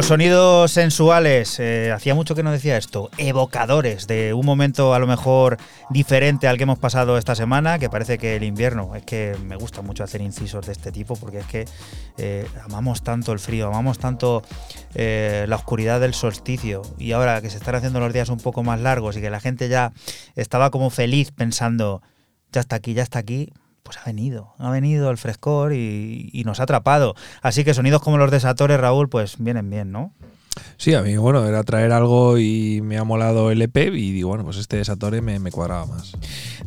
Sonidos sensuales, eh, hacía mucho que no decía esto, evocadores de un momento a lo mejor diferente al que hemos pasado esta semana, que parece que el invierno, es que me gusta mucho hacer incisos de este tipo, porque es que eh, amamos tanto el frío, amamos tanto eh, la oscuridad del solsticio, y ahora que se están haciendo los días un poco más largos y que la gente ya estaba como feliz pensando, ya está aquí, ya está aquí, venido, ha venido el frescor y, y nos ha atrapado. Así que sonidos como los de Satore, Raúl, pues vienen bien, ¿no? Sí, a mí, bueno, era traer algo y me ha molado el EP y digo, bueno, pues este Satore me, me cuadraba más.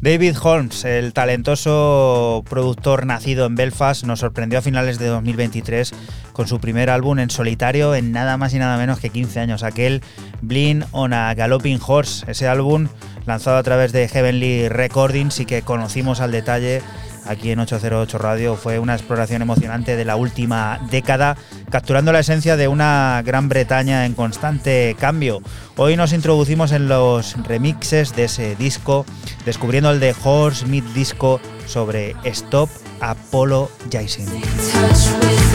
David Holmes, el talentoso productor nacido en Belfast, nos sorprendió a finales de 2023 con su primer álbum en solitario en nada más y nada menos que 15 años, aquel Blind on a Galloping Horse, ese álbum lanzado a través de Heavenly Recordings y que conocimos al detalle aquí en 808 Radio. Fue una exploración emocionante de la última década, capturando la esencia de una Gran Bretaña en constante cambio. Hoy nos introducimos en los remixes de ese disco, descubriendo el de Horse Mid Disco sobre Stop Apologizing. touch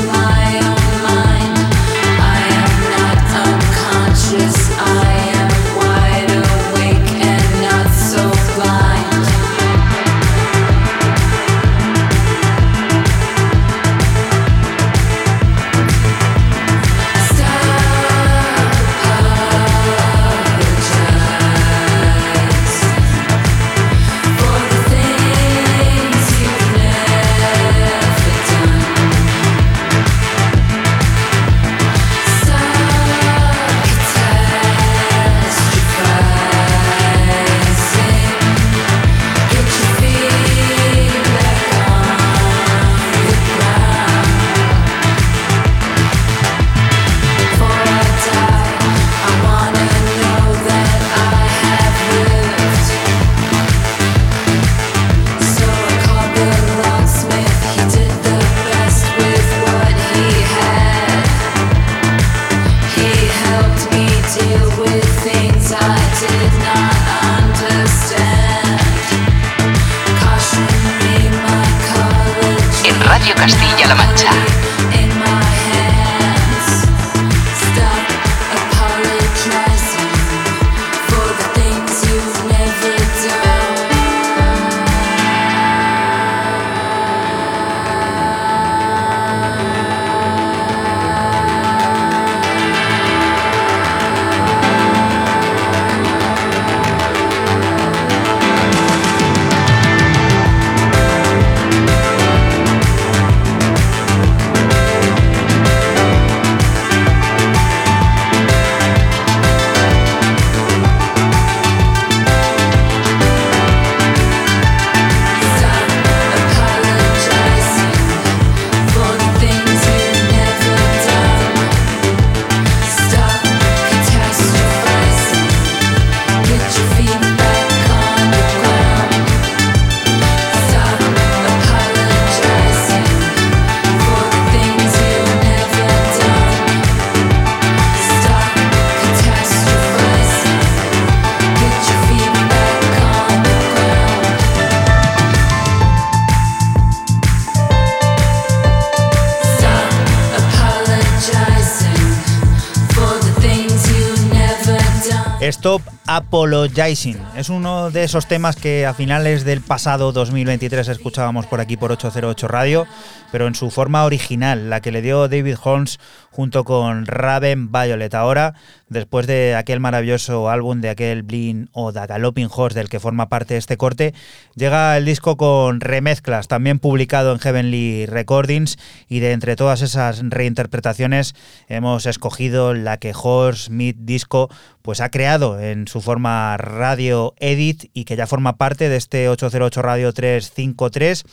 Apologizing. Es uno de esos temas que a finales del pasado 2023 escuchábamos por aquí por 808 Radio, pero en su forma original, la que le dio David Holmes junto con Raven Violet. Ahora, después de aquel maravilloso álbum de aquel Blin o The Galloping Horse del que forma parte este corte, llega el disco con remezclas, también publicado en Heavenly Recordings, y de entre todas esas reinterpretaciones hemos escogido la que Horse Mid Disco pues ha creado en su forma radio edit y que ya forma parte de este 808 Radio 353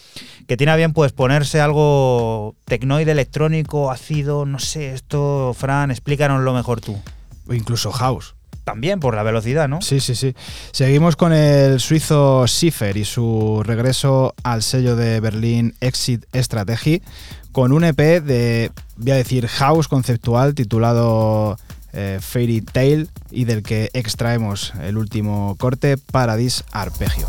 que tiene a bien pues ponerse algo tecnoide electrónico ácido no sé esto Fran explícanoslo mejor tú O incluso house. también por la velocidad no Sí, sí, sí. Seguimos con el suizo Schiffer y su regreso al sello de Berlín Exit Strategy con un EP de, voy a decir, house conceptual titulado eh, Fairy Tale y del que extraemos el último corte, Paradise Arpegio.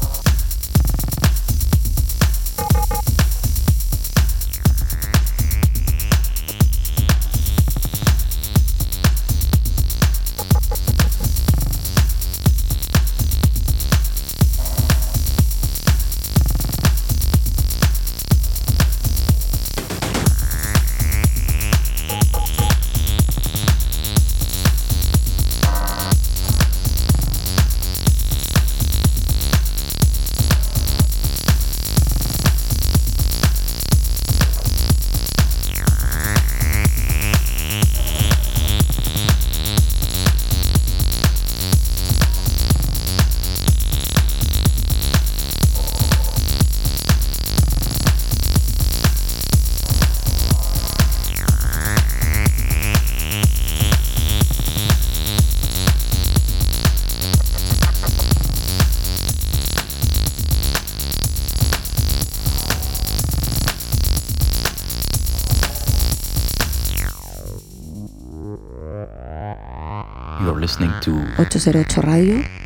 Listening to 808 Radio.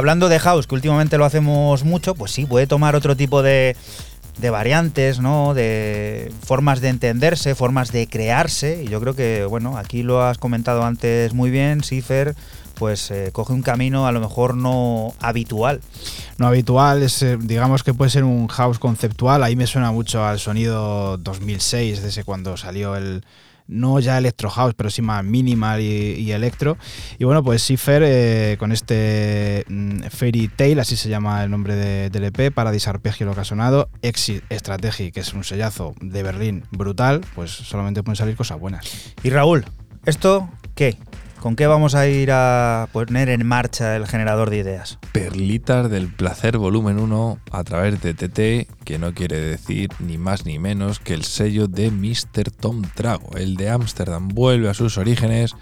Hablando de house, que últimamente lo hacemos mucho, pues sí, puede tomar otro tipo de, variantes, ¿no? De formas de entenderse, formas de crearse. Y yo creo que, bueno, aquí lo has comentado antes muy bien, Cifer, pues eh, coge un camino a lo mejor no habitual. No habitual, es, eh, digamos que puede ser un house conceptual. Ahí me suena mucho al sonido 2006, desde cuando salió el. No ya electro house, pero sí más minimal y, electro. Y bueno, pues Cipher eh, con este mm, Fairy Tail, así se llama el nombre de- del EP, Paradise Arpeggio lo que ha sonado, Exit Strategy, que es un sellazo de Berlín brutal, pues solamente pueden salir cosas buenas. Y Raúl, ¿esto qué? ¿Con qué vamos a ir a poner en marcha el generador de ideas? Perlitas del placer volumen 1 a través de TT, que no quiere decir ni más ni menos que el sello de Mr. Tom Trago. El de Ámsterdam vuelve a sus orígenes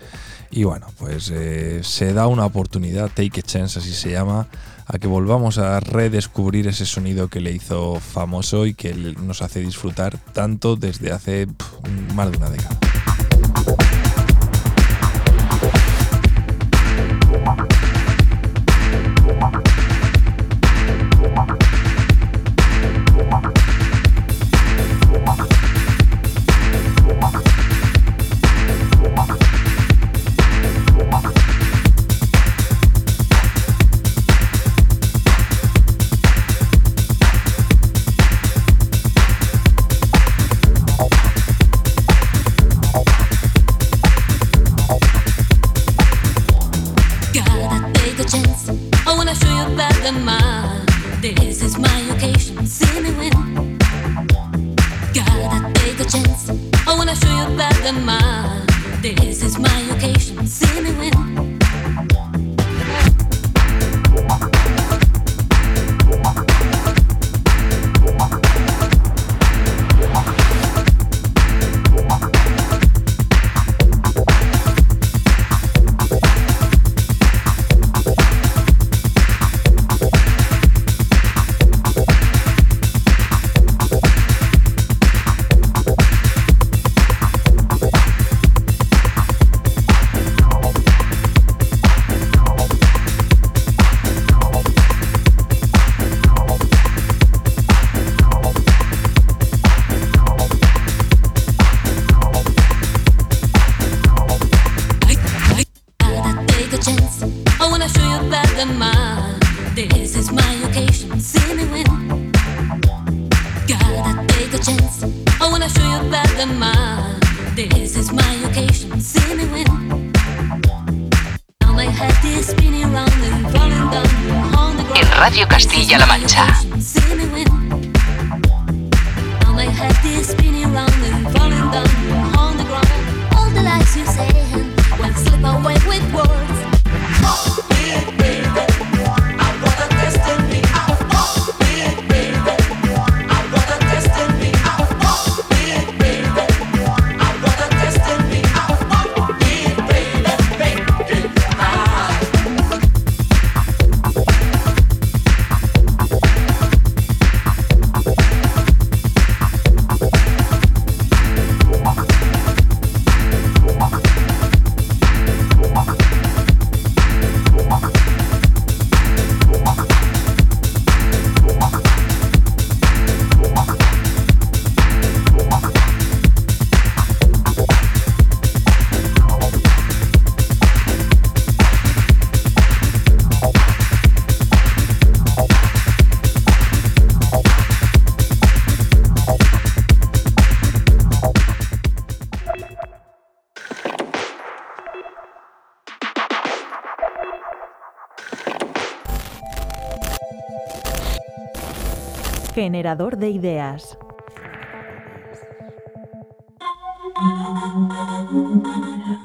y bueno, pues eh, se da una oportunidad, Take a Chance así se llama, a que volvamos a redescubrir ese sonido que le hizo famoso y que nos hace disfrutar tanto desde hace más de una década. Generador de ideas.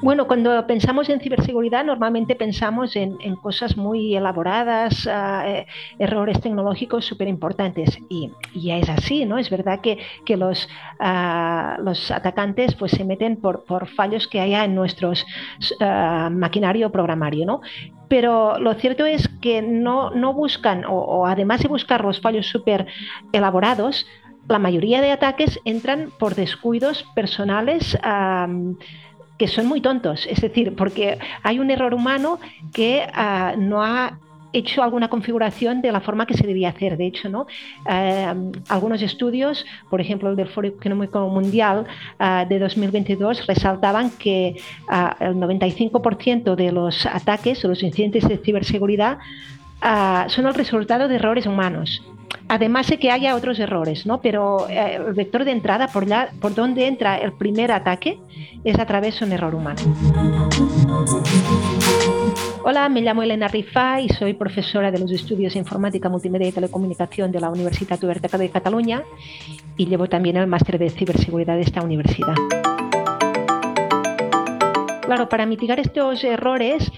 Bueno, cuando pensamos en ciberseguridad normalmente pensamos en, cosas muy elaboradas, ah, eh, errores tecnológicos súper importantes y, y, es así, ¿no? Es verdad que, que los, ah, los atacantes pues se meten por, por fallos que haya en nuestros uh, maquinario programario, ¿no? Pero lo cierto es que no, no buscan, o, además de buscar los fallos súper elaborados, la mayoría de ataques entran por descuidos personales que son muy tontos. Es decir, porque hay un error humano que ah, no ha hecho alguna configuración de la forma que se debía hacer. De hecho, ¿no? Eh, algunos estudios, por ejemplo el del Foro Económico Mundial ah, de 2022, resaltaban que ah, el 95% de los ataques o los incidentes de ciberseguridad ah, son el resultado de errores humanos. Además de que haya otros errores, ¿no? Pero eh, el vector de entrada, por, la, por donde entra el primer ataque, es a través de un error humano. Hola, me llamo Elena Rifà y soy profesora de los estudios de Informática, Multimedia y Telecomunicación de la Universitat Oberta de Cataluña y llevo también el máster de ciberseguridad de esta universidad. Claro, para mitigar estos errores,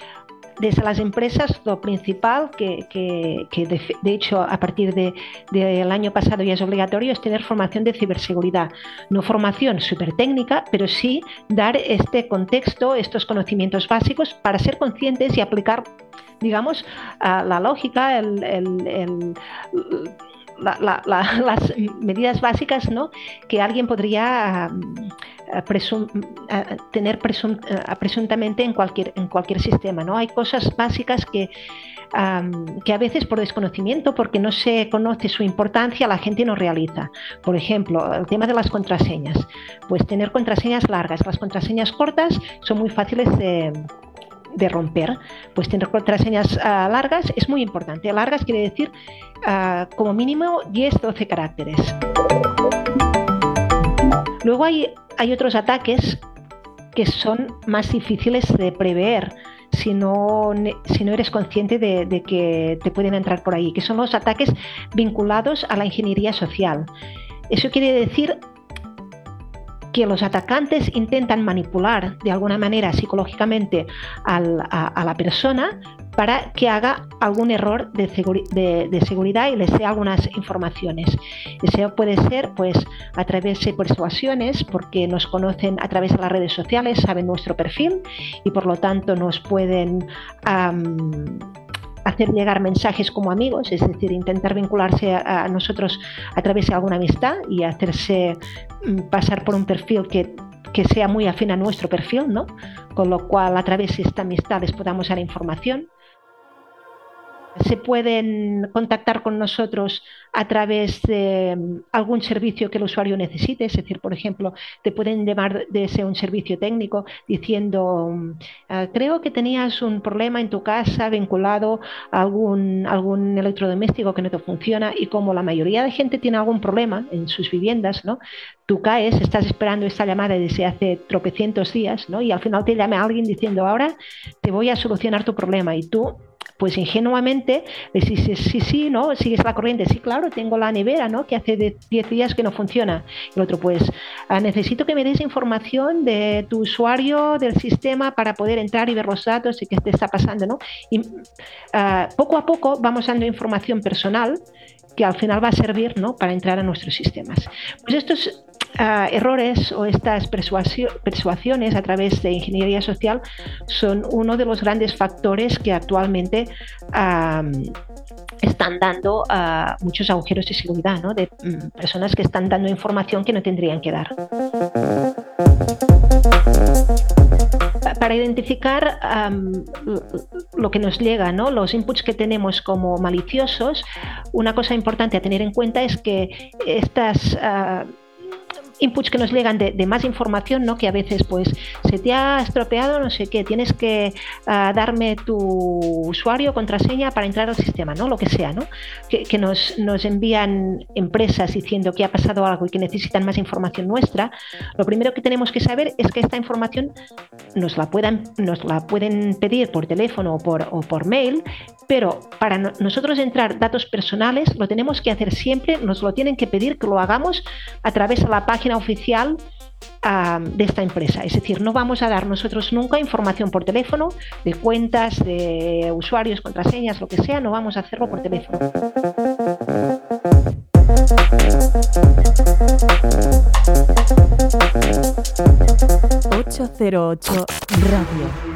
desde las empresas lo principal, que, que- que de, de hecho a partir de- del año pasado ya es obligatorio, es tener formación de ciberseguridad. No formación súper técnica, pero sí dar este contexto, estos conocimientos básicos para ser conscientes y aplicar, digamos, la lógica, el- el- la- la- la- las medidas básicas ¿no? que alguien podría mm, eh, presum- eh, tener eh, presuntamente en cualquier, en cualquier sistema. ¿no? Hay cosas básicas que, que a veces por desconocimiento, porque no se conoce su importancia, la gente no realiza. Por ejemplo, el tema de las contraseñas. Pues tener contraseñas largas. Las contraseñas cortas son muy fáciles de de romper, pues tener contraseñas ah, largas es muy importante. Largas quiere decir como mínimo 10-12 caracteres. Luego hay, hay otros ataques que son más difíciles de prever si no, si no eres consciente de, que te pueden entrar por ahí, que son los ataques vinculados a la ingeniería social. Eso quiere decir que los atacantes intentan manipular de alguna manera psicológicamente a la persona para que haga algún error de, de- seguridad y les dé algunas informaciones. Eso puede ser pues a través de persuasiones, porque nos conocen a través de las redes sociales, saben nuestro perfil y por lo tanto nos pueden hacer llegar mensajes como amigos, es decir, intentar vincularse a, a nosotros a través de alguna amistad y hacerse mm, pasar por un perfil que, que sea muy afín a nuestro perfil, ¿no? Con lo cual a través de esta amistad les podamos dar información. Se pueden contactar con nosotros a través de mm, algún servicio que el usuario necesite, es decir, por ejemplo, te pueden llamar desde un servicio técnico diciendo, mm, ah, creo que tenías un problema en tu casa vinculado a algún, algún electrodoméstico que no te funciona y como la mayoría de gente tiene algún problema en sus viviendas, ¿no? Tú caes, estás esperando esta llamada desde hace tropecientos días, ¿no? Y al final te llama alguien diciendo, ahora te voy a solucionar tu problema y tú pues ingenuamente le dices, sí, sí, ¿no? Sigues la corriente, sí, claro, tengo la nevera, ¿no? Que hace de 10 días que no funciona. El otro, pues, ah, necesito que me des información de tu usuario, del sistema, para poder entrar y ver los datos y qué te está pasando, ¿no? Y ah, poco a poco vamos dando información personal que al final va a servir, ¿no? Para entrar a nuestros sistemas. Pues estos ah, errores o estas persuasio- persuasiones a través de ingeniería social son uno de los grandes factores que actualmente am, están dando ah, muchos agujeros de seguridad, ¿no? de mm, personas que están dando información que no tendrían que dar. Pa- Para identificar lo que nos llega, ¿no? los inputs que tenemos como maliciosos, una cosa importante a tener en cuenta es que estas ah, inputs que nos llegan de, de más información, ¿no? Que a veces pues se te ha estropeado no sé qué, tienes que ah, darme tu usuario, contraseña para entrar al sistema, ¿no? Lo que sea, ¿no? Que, que nos, nos envían empresas diciendo que ha pasado algo y que necesitan más información nuestra. Lo primero que tenemos que saber es que esta información nos la puedan, nos la pueden pedir por teléfono o por, o por mail, pero para no- nosotros entrar datos personales lo tenemos que hacer siempre, nos lo tienen que pedir que lo hagamos a través de la página oficial de esta empresa. Es decir, no vamos a dar nosotros nunca información por teléfono de cuentas, de usuarios, contraseñas, lo que sea, no vamos a hacerlo por teléfono. 808 Radio.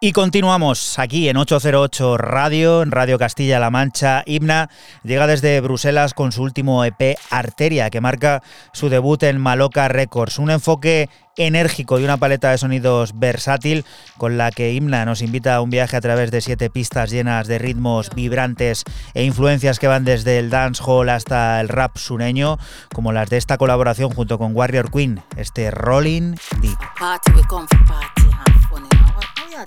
Y continuamos aquí en 808 Radio, en Radio Castilla-La Mancha. Himna llega desde Bruselas con su último EP Arteria, que marca su debut en Maloca Records. Un enfoque enérgico y una paleta de sonidos versátil con la que Himna nos invita a un viaje a través de siete pistas llenas de ritmos vibrantes e influencias que van desde el dancehall hasta el rap sureño, como las de esta colaboración junto con Warrior Queen, este Rolling Deep. Party we.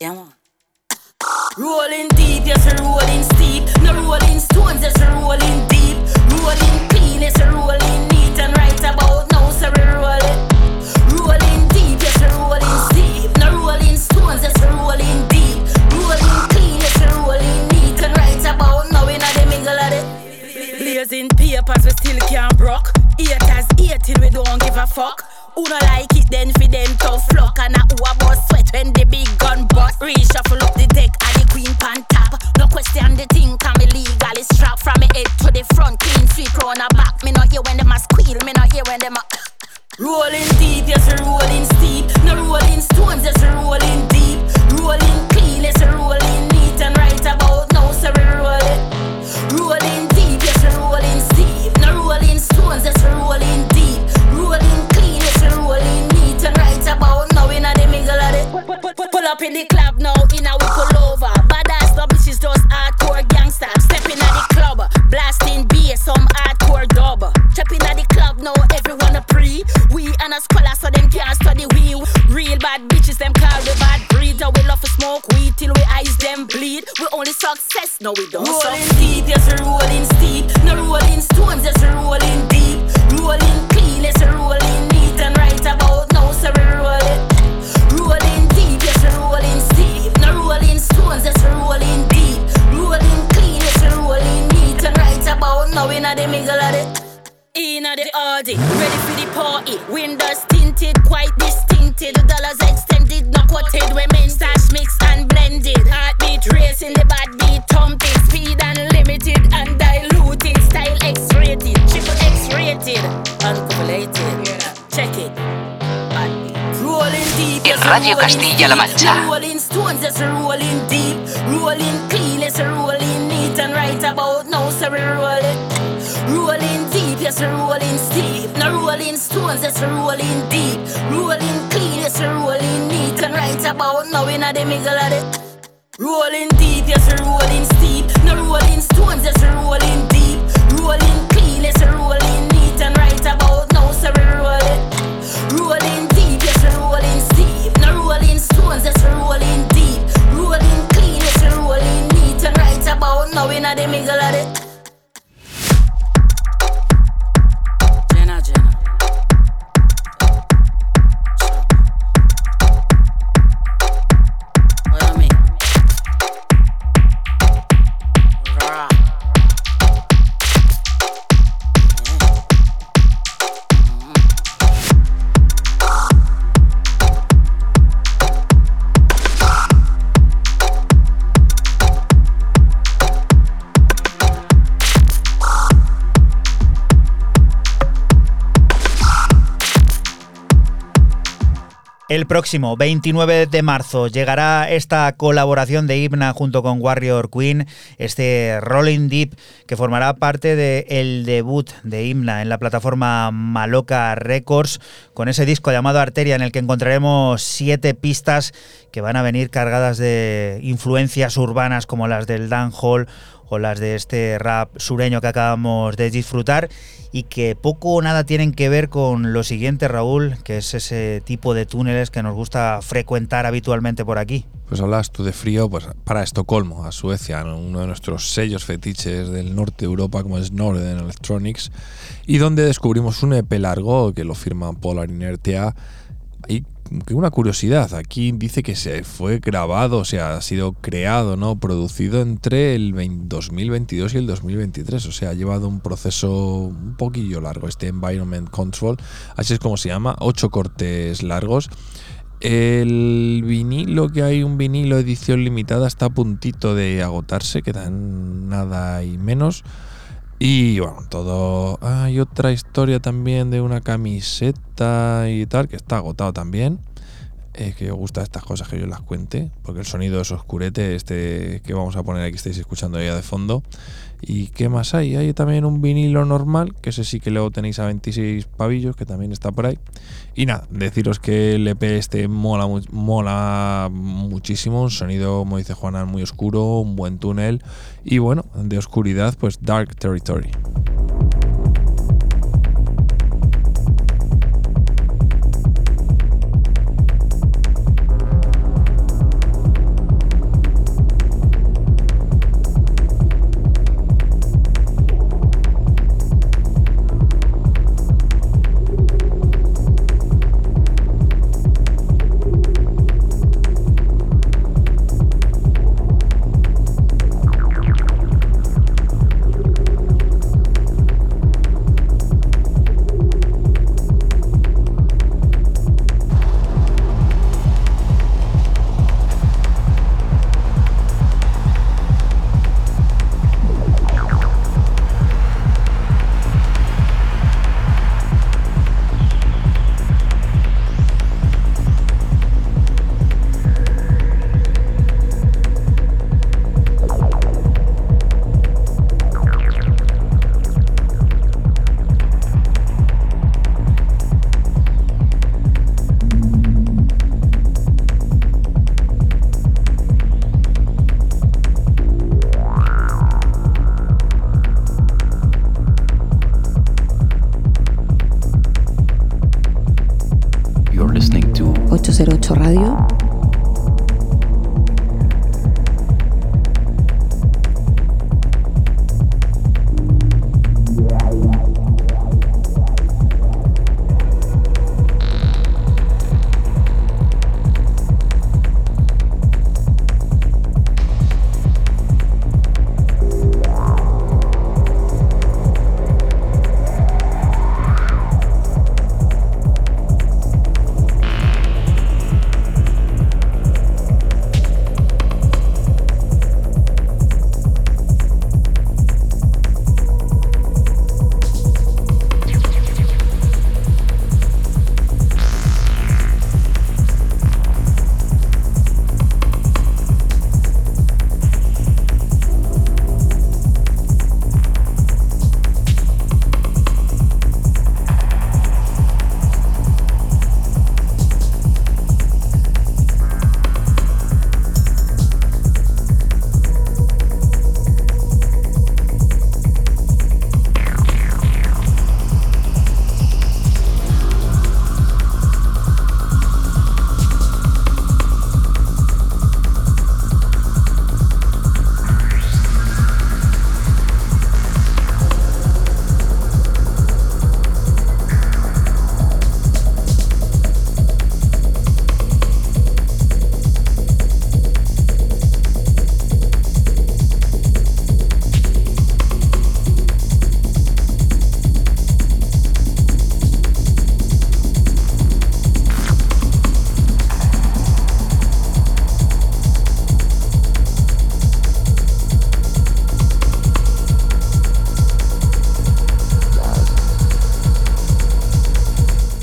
Yeah. Rolling deep, yes, rolling steep. No rolling stones, rolling deep. Rolling clean, yes, rolling neat. And right about now, so we're rolling. Deep, yes, rolling steep. No rolling stones, rolling deep. Rolling clean, yes, rolling neat. And right about now, we're not papers, we still can't. Haters hating, we don't give a fuck. Who no like it, then for them tough luck. And a who about sweat when the big gun bust. Reshuffle up the deck, and the queen pan top. No question the thing, can me legally strap from me head to the front, clean sweep round the back. Me not hear when them a squeal, me not hear when them a. Rolling deep, yes, we rolling steep. No rolling stones, yes, we rolling deep. Rolling clean, yes, we rolling neat. And right about now, so we rolling. Rolling deep, yes, we rolling steep. No rolling stones, yes, we. Rolling up in the club now, in a we pull over. Badass, no bitches, just hardcore gangster. Stepping at the club, blasting bass, some hardcore dub. Stepping at the club now, everyone a pre. We and a scholar, so them can't study we. Real bad bitches, them call we bad breed. And we love to smoke weed till we eyes them bleed. We only success, no we don't. Rolling deep, yes we rolling steep. No rolling stones, we rolling deep. Rolling clean, we rolling neat. And right about stones, yes rolling deep. Rolling clean, yes rolling neat. And right about now, not the middle of it. Inna the Audi, ready for the party. Windows tinted, quite distinctive. The dollars extended, no quoted. Women stash mix and blended. Heartbeat racing, the bad beat thumping. Speed unlimited, undiluted. Style X-rated, triple X-rated, uncovulated. Check it. Rolling Radio Castilla-La. Mancha. Rolling stones, yes, rolling deep. Rolling clean, yes, rolling neat. And right about now, so we rolling. Rolling deep, yes, rolling steep. No rolling stones, yes, rolling deep. Rolling clean, yes, rolling neat. And right about now, not the middle of it. Rolling deep, yes, rolling steep. No rolling stones, yes, rolling deep. Rolling clean, yes, rolling stones, yes, rolling deep. Rolling clean, yes, rolling neat. And right about now, not the middle of it. El próximo 29 de marzo llegará esta colaboración de Himna junto con Warrior Queen, este Rolling Deep que formará parte del debut de Himna en la plataforma Maloca Records con ese disco llamado Arteria en el que encontraremos siete pistas que van a venir cargadas de influencias urbanas como las del dancehall o las de este rap sureño que acabamos de disfrutar y que poco o nada tienen que ver con lo siguiente, Raúl, que es ese tipo de túneles que nos gusta frecuentar habitualmente por aquí. Pues hablas tú de frío, pues para Estocolmo, a Suecia, ¿no? uno de nuestros sellos fetiches del norte de Europa, como es Northern Electronics, y donde descubrimos un EP largo que lo firma Polar Inertia. Que una curiosidad, aquí dice que se fue grabado, o sea, ha sido creado, ¿no? Producido entre el 20 2022 y el 2023, o sea, ha llevado un proceso un poquillo largo, este Environment Control, así es como se llama, ocho cortes largos. El vinilo, que hay un vinilo edición limitada, está a puntito de agotarse, quedan nada y menos. Y bueno, todo. Hay otra historia también de una camiseta y tal, que está agotado también. Es que os gusta estas cosas que yo las cuente, porque el sonido es oscurete, este que vamos a poner aquí, estáis escuchando ya de fondo. ¿Y qué más hay? Hay también un vinilo normal, que ese sí que luego tenéis a 26 pavillos, que también está por ahí. Y nada, deciros que el EP este mola, mola muchísimo, un sonido, como dice Juana, muy oscuro, un buen túnel. Y bueno, de oscuridad, pues Dark Territory.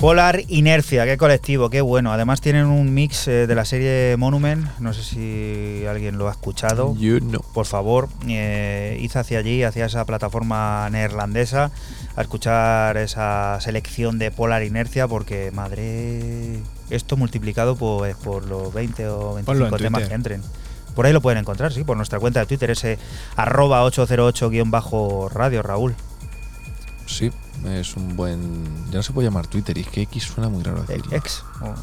Polar Inercia, qué colectivo, qué bueno. Además tienen un mix eh, de la serie Monument, no sé si alguien lo ha escuchado. You know. Por favor, eh, id hacia allí, hacia esa plataforma neerlandesa, a escuchar esa selección de Polar Inercia, porque madre, esto multiplicado pues, por los 20 o Ponlo 25 en temas que entren. Por ahí lo pueden encontrar, sí, por nuestra cuenta de Twitter, ese arroba 808-radio, Raúl. Es un buen. Ya no se puede llamar Twitter y es que X suena muy raro decirlo. O-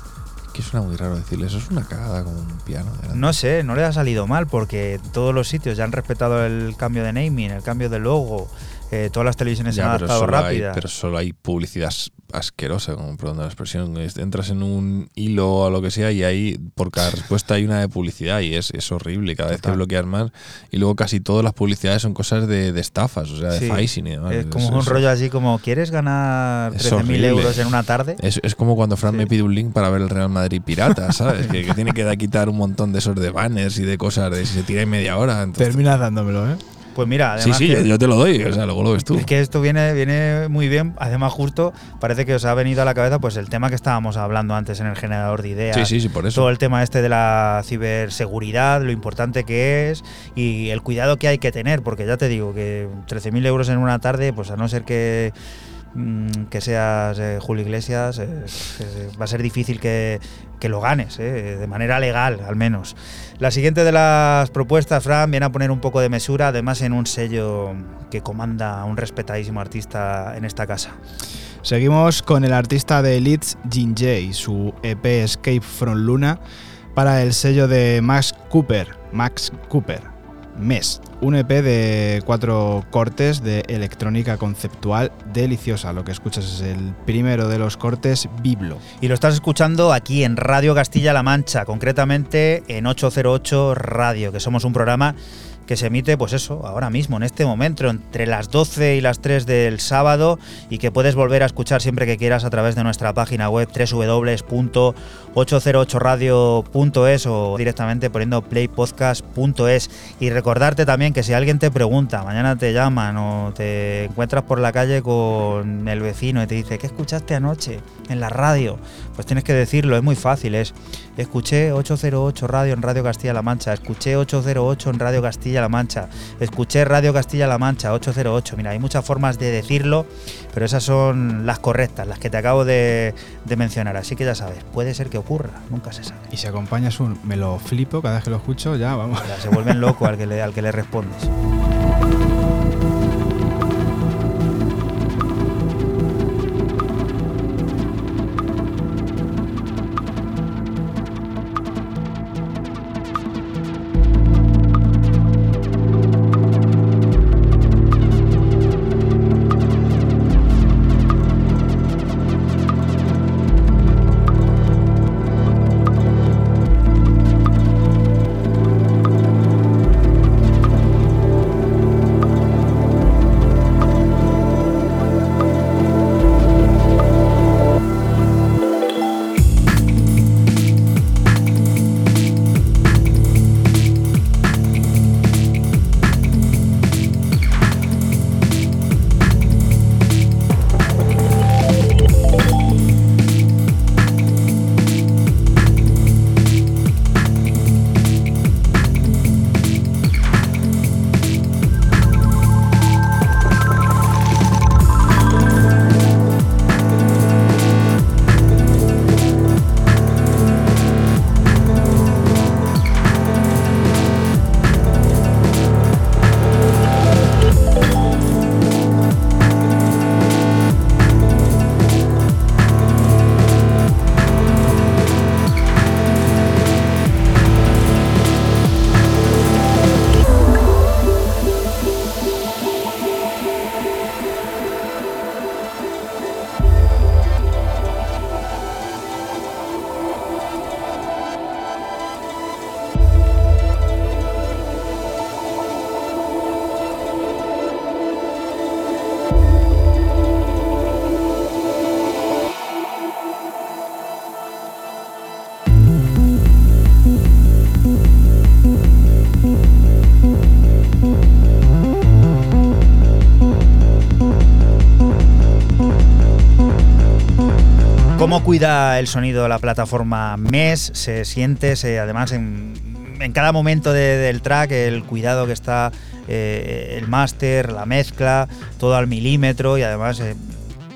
Que suena muy raro decirlo. Eso es una cagada como un piano. delante. No sé, no le ha salido mal porque todos los sitios ya han respetado el cambio de naming, el cambio de logo, eh, todas las televisiones se Ya, han pero adaptado solo, hay, rápidas. pero solo hay publicidad as- asquerosa, como perdón la expresión. Es- Entras en un hilo o lo que sea y ahí por cada respuesta hay una de publicidad y es, es horrible. Cada vez que Total. bloqueas más y luego casi todas las publicidades son cosas de, de estafas, o sea, de Sí, phishing. y demás. es como un rollo así como, ¿quieres ganar es 13.000 horrible. euros en una tarde? Es, es como cuando Fran me pide un link para ver el Real Madrid pirata, ¿sabes? que, que tiene que da- quitar un montón de esos de banners y de cosas de si se tira en media hora. entonces- Terminas dándomelo, ¿eh? Pues mira, sí, además sí, que- yo, te lo doy, o sea, luego lo ves tú. Es que esto viene, viene muy bien. Además, justo parece que os ha venido a la cabeza pues el tema que estábamos hablando antes en el generador de ideas. Sí, sí, sí, por eso. Todo el tema este de la ciberseguridad, lo importante que es y el cuidado que hay que tener, porque ya te digo que 13.000 euros en una tarde, pues a no ser que que seas eh, Julio Iglesias, va a ser difícil que, lo ganes, eh, de manera legal al menos. La siguiente de las propuestas, Fran, viene a poner un poco de mesura, además en un sello que comanda un respetadísimo artista en esta casa. Seguimos con el artista de Leeds, Jin Jay, su EP Escape from Luna, para el sello de Max Cooper, Max Cooper, MES, un EP de cuatro cortes de electrónica conceptual deliciosa. Lo que escuchas es el primero de los cortes, Biblo. Y lo estás escuchando aquí en Radio Castilla-La Mancha, concretamente en 808 Radio, que somos un programa que se emite, pues eso, ahora mismo, en este momento, entre las 12 y las 3 del sábado, y que puedes volver a escuchar siempre que quieras a través de nuestra página web www.808radio.es o directamente poniendo playpodcast.es. Y recordarte también que si alguien te pregunta, mañana te llaman o te encuentras por la calle con el vecino y te dice, ¿qué escuchaste anoche en la radio? Pues tienes que decirlo, es muy fácil, es escuché 808 Radio en Radio Castilla-La Mancha, escuché 808 en Radio Castilla-La Mancha, escuché Radio Castilla-La Mancha 808. Mira, hay muchas formas de decirlo, pero esas son las correctas, las que te acabo de, de mencionar. Así que ya sabes, puede ser que ocurra, nunca se sabe. Y si acompañas un me lo flipo cada vez que lo escucho, ya vamos. Se vuelven locos al que le, al que le respondes. Cuida el sonido la plataforma MES? Se siente, se, además, en, en cada momento de- del track, el cuidado que está, eh, el máster, la mezcla, todo al milímetro y además eh,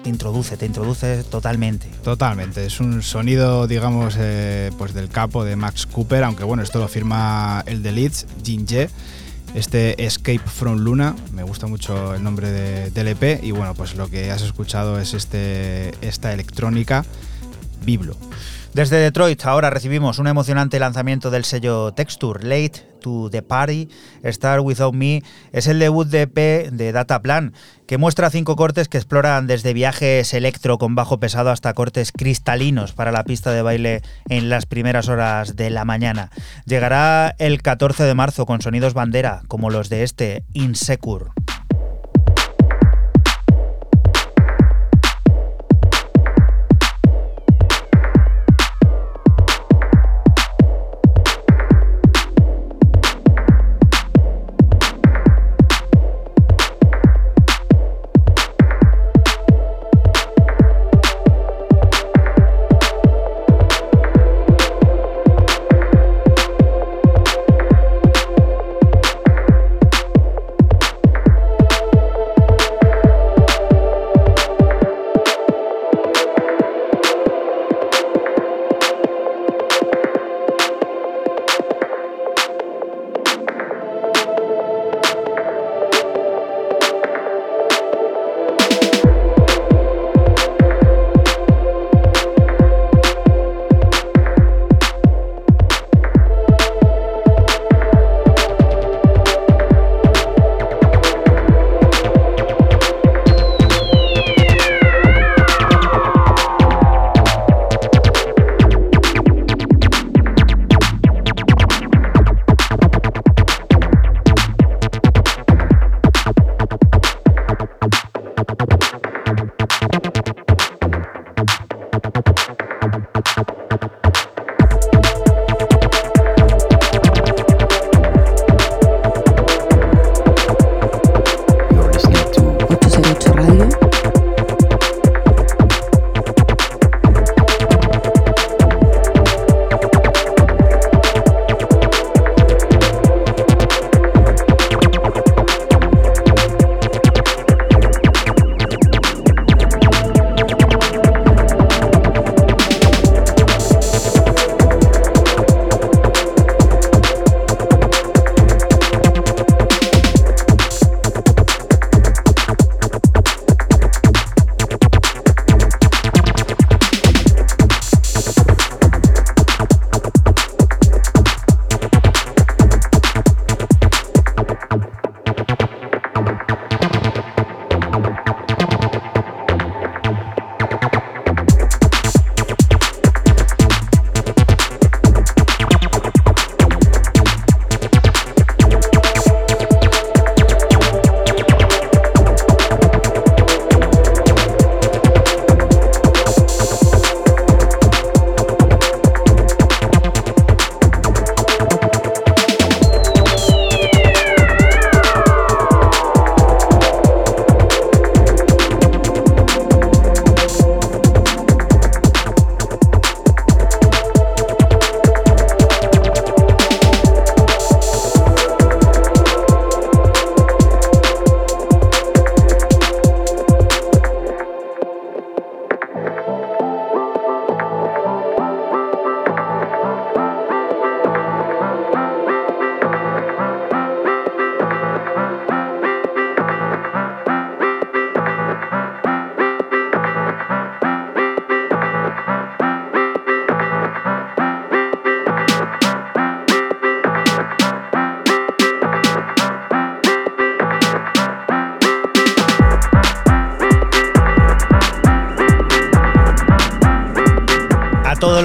te introduce, te introduce totalmente. Totalmente, es un sonido, digamos, eh, pues del capo de Max Cooper, aunque bueno, esto lo firma el de Leeds, Jinje. Este Escape from Luna, me gusta mucho el nombre de, del EP y bueno, pues lo que has escuchado es este, esta electrónica Biblo. Desde Detroit ahora recibimos un emocionante lanzamiento del sello Texture, Late to the Party, Star Without Me. Es el debut de EP de Data Plan, que muestra cinco cortes que exploran desde viajes electro con bajo pesado hasta cortes cristalinos para la pista de baile en las primeras horas de la mañana. Llegará el 14 de marzo con sonidos bandera, como los de este Insecure.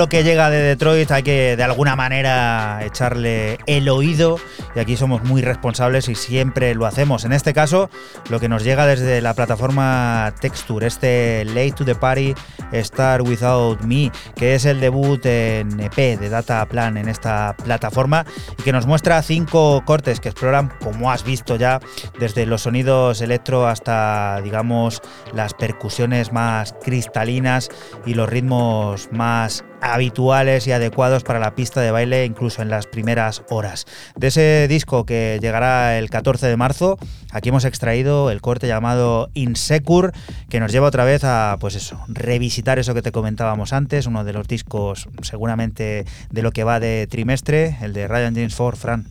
Que llega de Detroit hay que de alguna manera echarle el oído y aquí somos muy responsables y siempre lo hacemos. En este caso, lo que nos llega desde la plataforma Texture, este Late to the Party Star Without Me, que es el debut en EP de Data Plan en esta plataforma y que nos muestra cinco cortes que exploran, como has visto ya, desde los sonidos electro hasta, digamos, las percusiones más cristalinas y los ritmos más habituales y adecuados para la pista de baile incluso en las primeras horas. De ese disco que llegará el 14 de marzo, aquí hemos extraído el corte llamado Insecure que nos lleva otra vez a pues eso, revisitar eso que te comentábamos antes, uno de los discos seguramente de lo que va de trimestre, el de Ryan James Ford, Fran.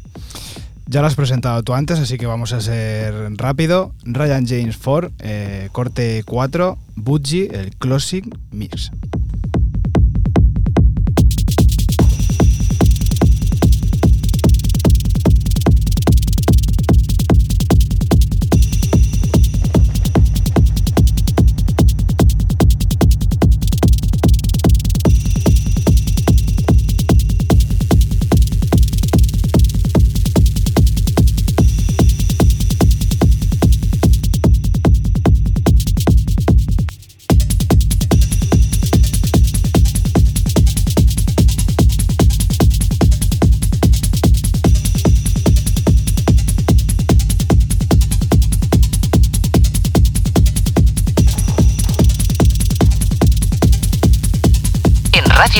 Ya lo has presentado tú antes, así que vamos a ser rápido. Ryan James 4, eh, corte 4, Budgie, el Closing Mix.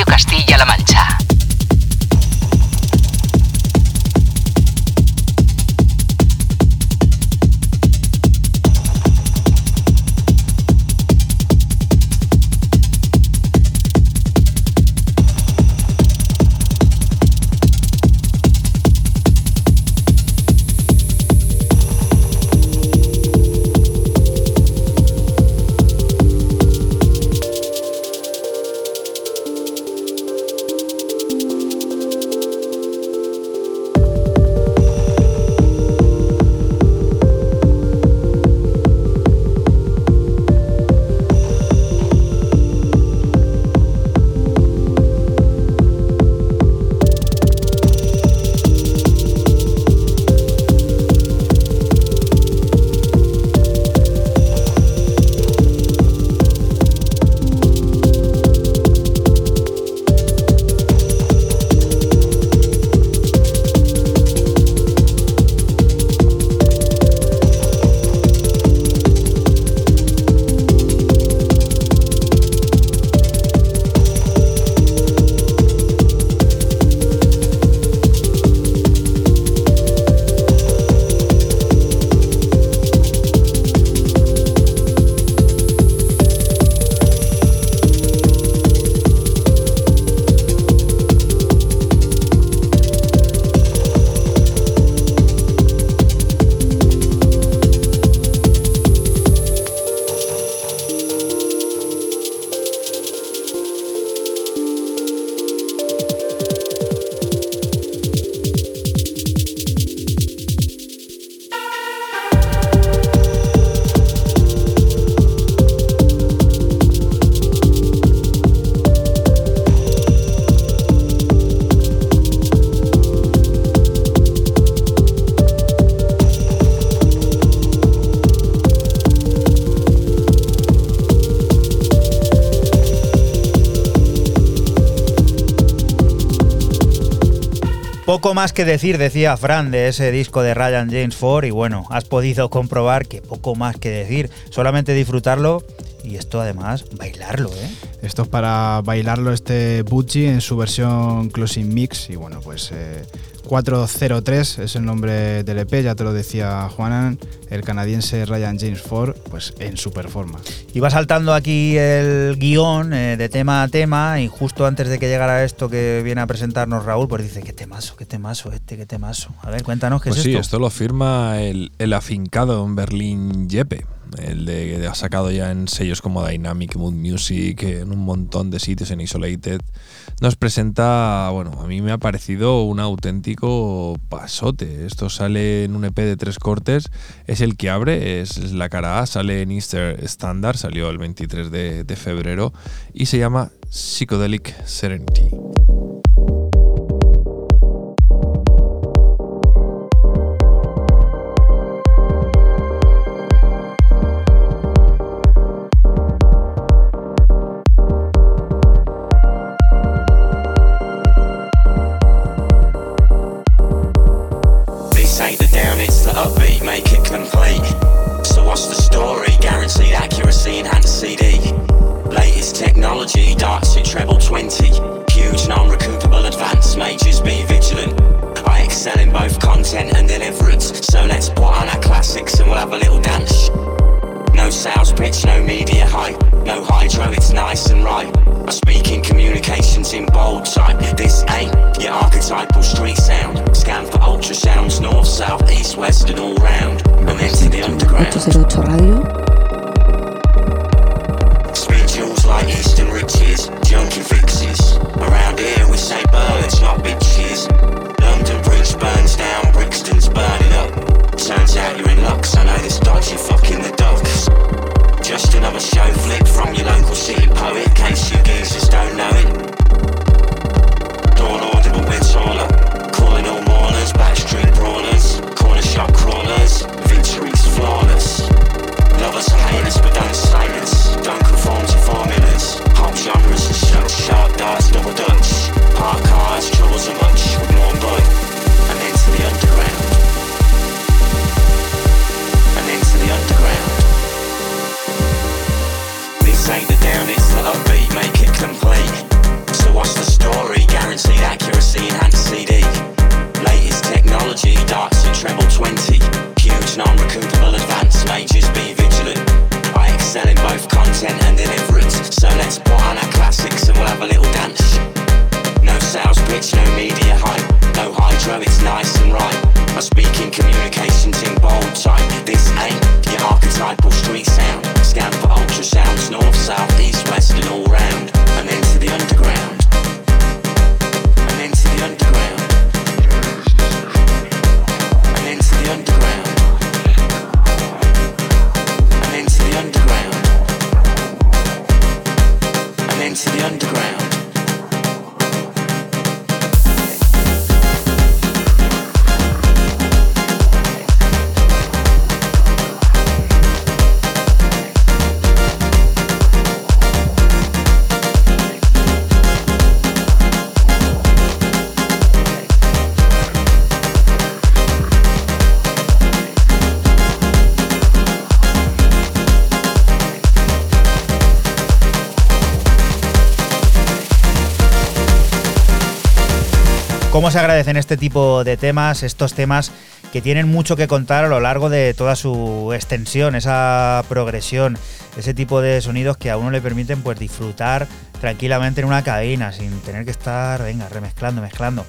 Castilla-La Mancha. Más que decir, decía Fran, de ese disco de Ryan James 4 y bueno, has podido comprobar que poco más que decir, solamente disfrutarlo y esto además bailarlo, ¿eh? Esto es para bailarlo este Budgie en su versión Closing Mix y bueno, pues eh, 403 es el nombre del EP, ya te lo decía Juanan, el canadiense Ryan James 4, pues en super forma. Iba saltando aquí el guion eh, de tema a tema y justo antes de que llegara esto que viene a presentarnos Raúl, pues dice, qué temazo, qué temazo este, qué temazo. A ver, cuéntanos qué Pues es sí, esto. esto lo firma el, el afincado en Berlín Jeppe. El de, ha sacado ya en sellos como Dynamic Mood Music, en un montón de sitios en Isolated. Nos presenta, bueno, a mí me ha parecido un auténtico pasote. Esto sale en un EP de tres cortes, es el que abre, es, es la cara A, sale en Easter Standard, salió el 23 de, de febrero y se llama Psychedelic Serenity. Technology, darts at treble 20. Huge non-recoupable advance, majors be vigilant. I excel in both content and deliverance. So let's put on our classics and we'll have a little dance. No sales pitch, no media hype. No hydro, it's nice and right. I speak in communications in bold type. This ain't your archetypal street sound. Scan for ultrasounds, north, south, east, west, and all round. And the underground. Like Eastern riches, junkie fixes. Around here we say birds, not bitches. London Bridge burns down, Brixton's burning up. Turns out you're in luck, 'cause I know this dodgy fucking the ducks. Just another show flip from your local city poet, case you geezers don't know it. Dawn audible, we're taller. Calling all maulers, backstreet brawlers, corner shop crawlers. Victory's flawless. Lovers or haters, but don't slay us. Don't conform genres and shut sharp darts, double dutch. Park cars, troubles are much with more bud. And into the underground. And into the underground. This ain't the down, it's the upbeat, make it complete. So what's the story? Guaranteed accuracy, enhanced CD. Latest technology, darts at treble 20. Huge non-recoupable advance, majors be in both content and deliverance. So let's put on our classics and we'll have a little dance. No sales pitch, no media hype. No hydro, it's nice and right. I speak in communications in bold type. This ain't your archetypal street sound. Scan for ultrasounds, north, south, east, west, and all round. And into the underground. And into the underground. And into the underground. Underground. And into the underground. ¿Cómo se agradecen este tipo de temas, estos temas que tienen mucho que contar a lo largo de toda su extensión, esa progresión, ese tipo de sonidos que a uno le permiten pues disfrutar tranquilamente en una cabina sin tener que estar, venga, remezclando, mezclando.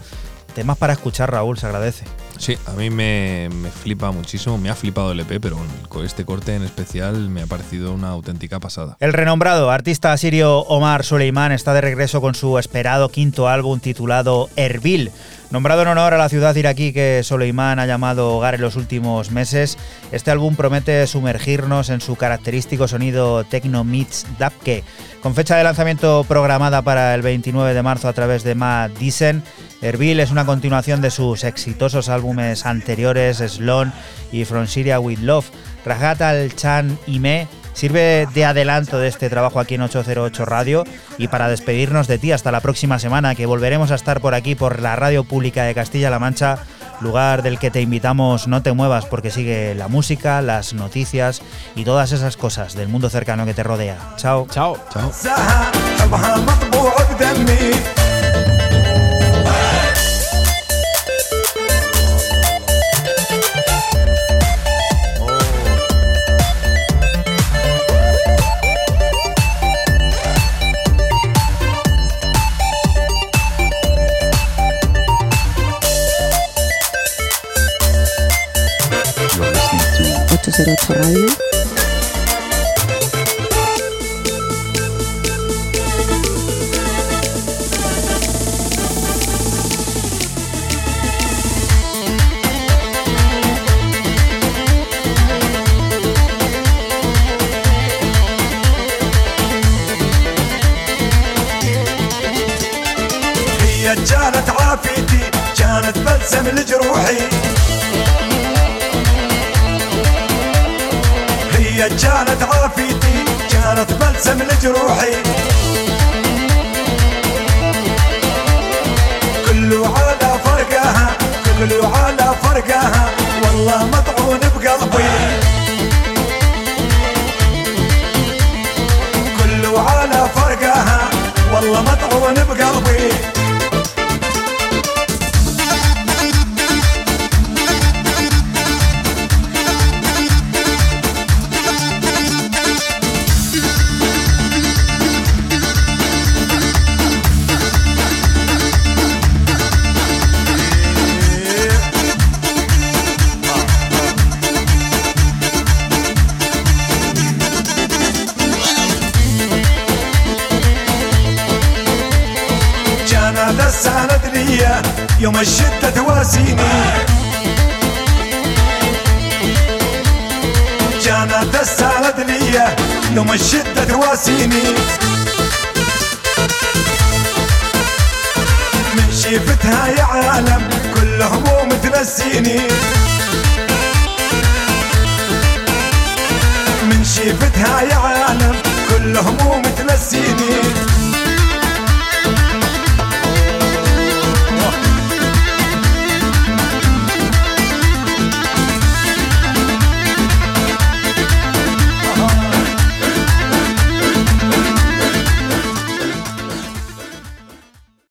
Temas para escuchar, Raúl, se agradece. Sí, a mí me, me flipa muchísimo, me ha flipado el EP, pero con este corte en especial me ha parecido una auténtica pasada. El renombrado artista sirio Omar Suleiman está de regreso con su esperado quinto álbum titulado Erbil. Nombrado en honor a la ciudad iraquí que Soleiman ha llamado hogar en los últimos meses, este álbum promete sumergirnos en su característico sonido techno meets dabke. Con fecha de lanzamiento programada para el 29 de marzo a través de Matt Disen, Erbil es una continuación de sus exitosos álbumes anteriores Slon y From Syria with Love. Rahat al-Chan Ime sirve de adelanto de este trabajo aquí en 808 Radio y para despedirnos de ti hasta la próxima semana que volveremos a estar por aquí por la radio pública de Castilla-La Mancha, lugar del que te invitamos no te muevas porque sigue la música, las noticias y todas esas cosas del mundo cercano que te rodea. Chao. Chao. Chao. Listening to 808 Radio. هي كانت عافيتي كانت بلسم لجروحي هي كانت عافيتي كانت بلسم لجروحي. كله على فرقها كله على فرقها والله مطعون بقلبي. كله على فرقها والله مطعون بقلبي. يوم الشدة تواسيني كانت السند ليا يوم الشدة تواسيني من شيفتها يا عالم كل هموم تنسيني من شيفتها يا عالم كل هموم تنسيني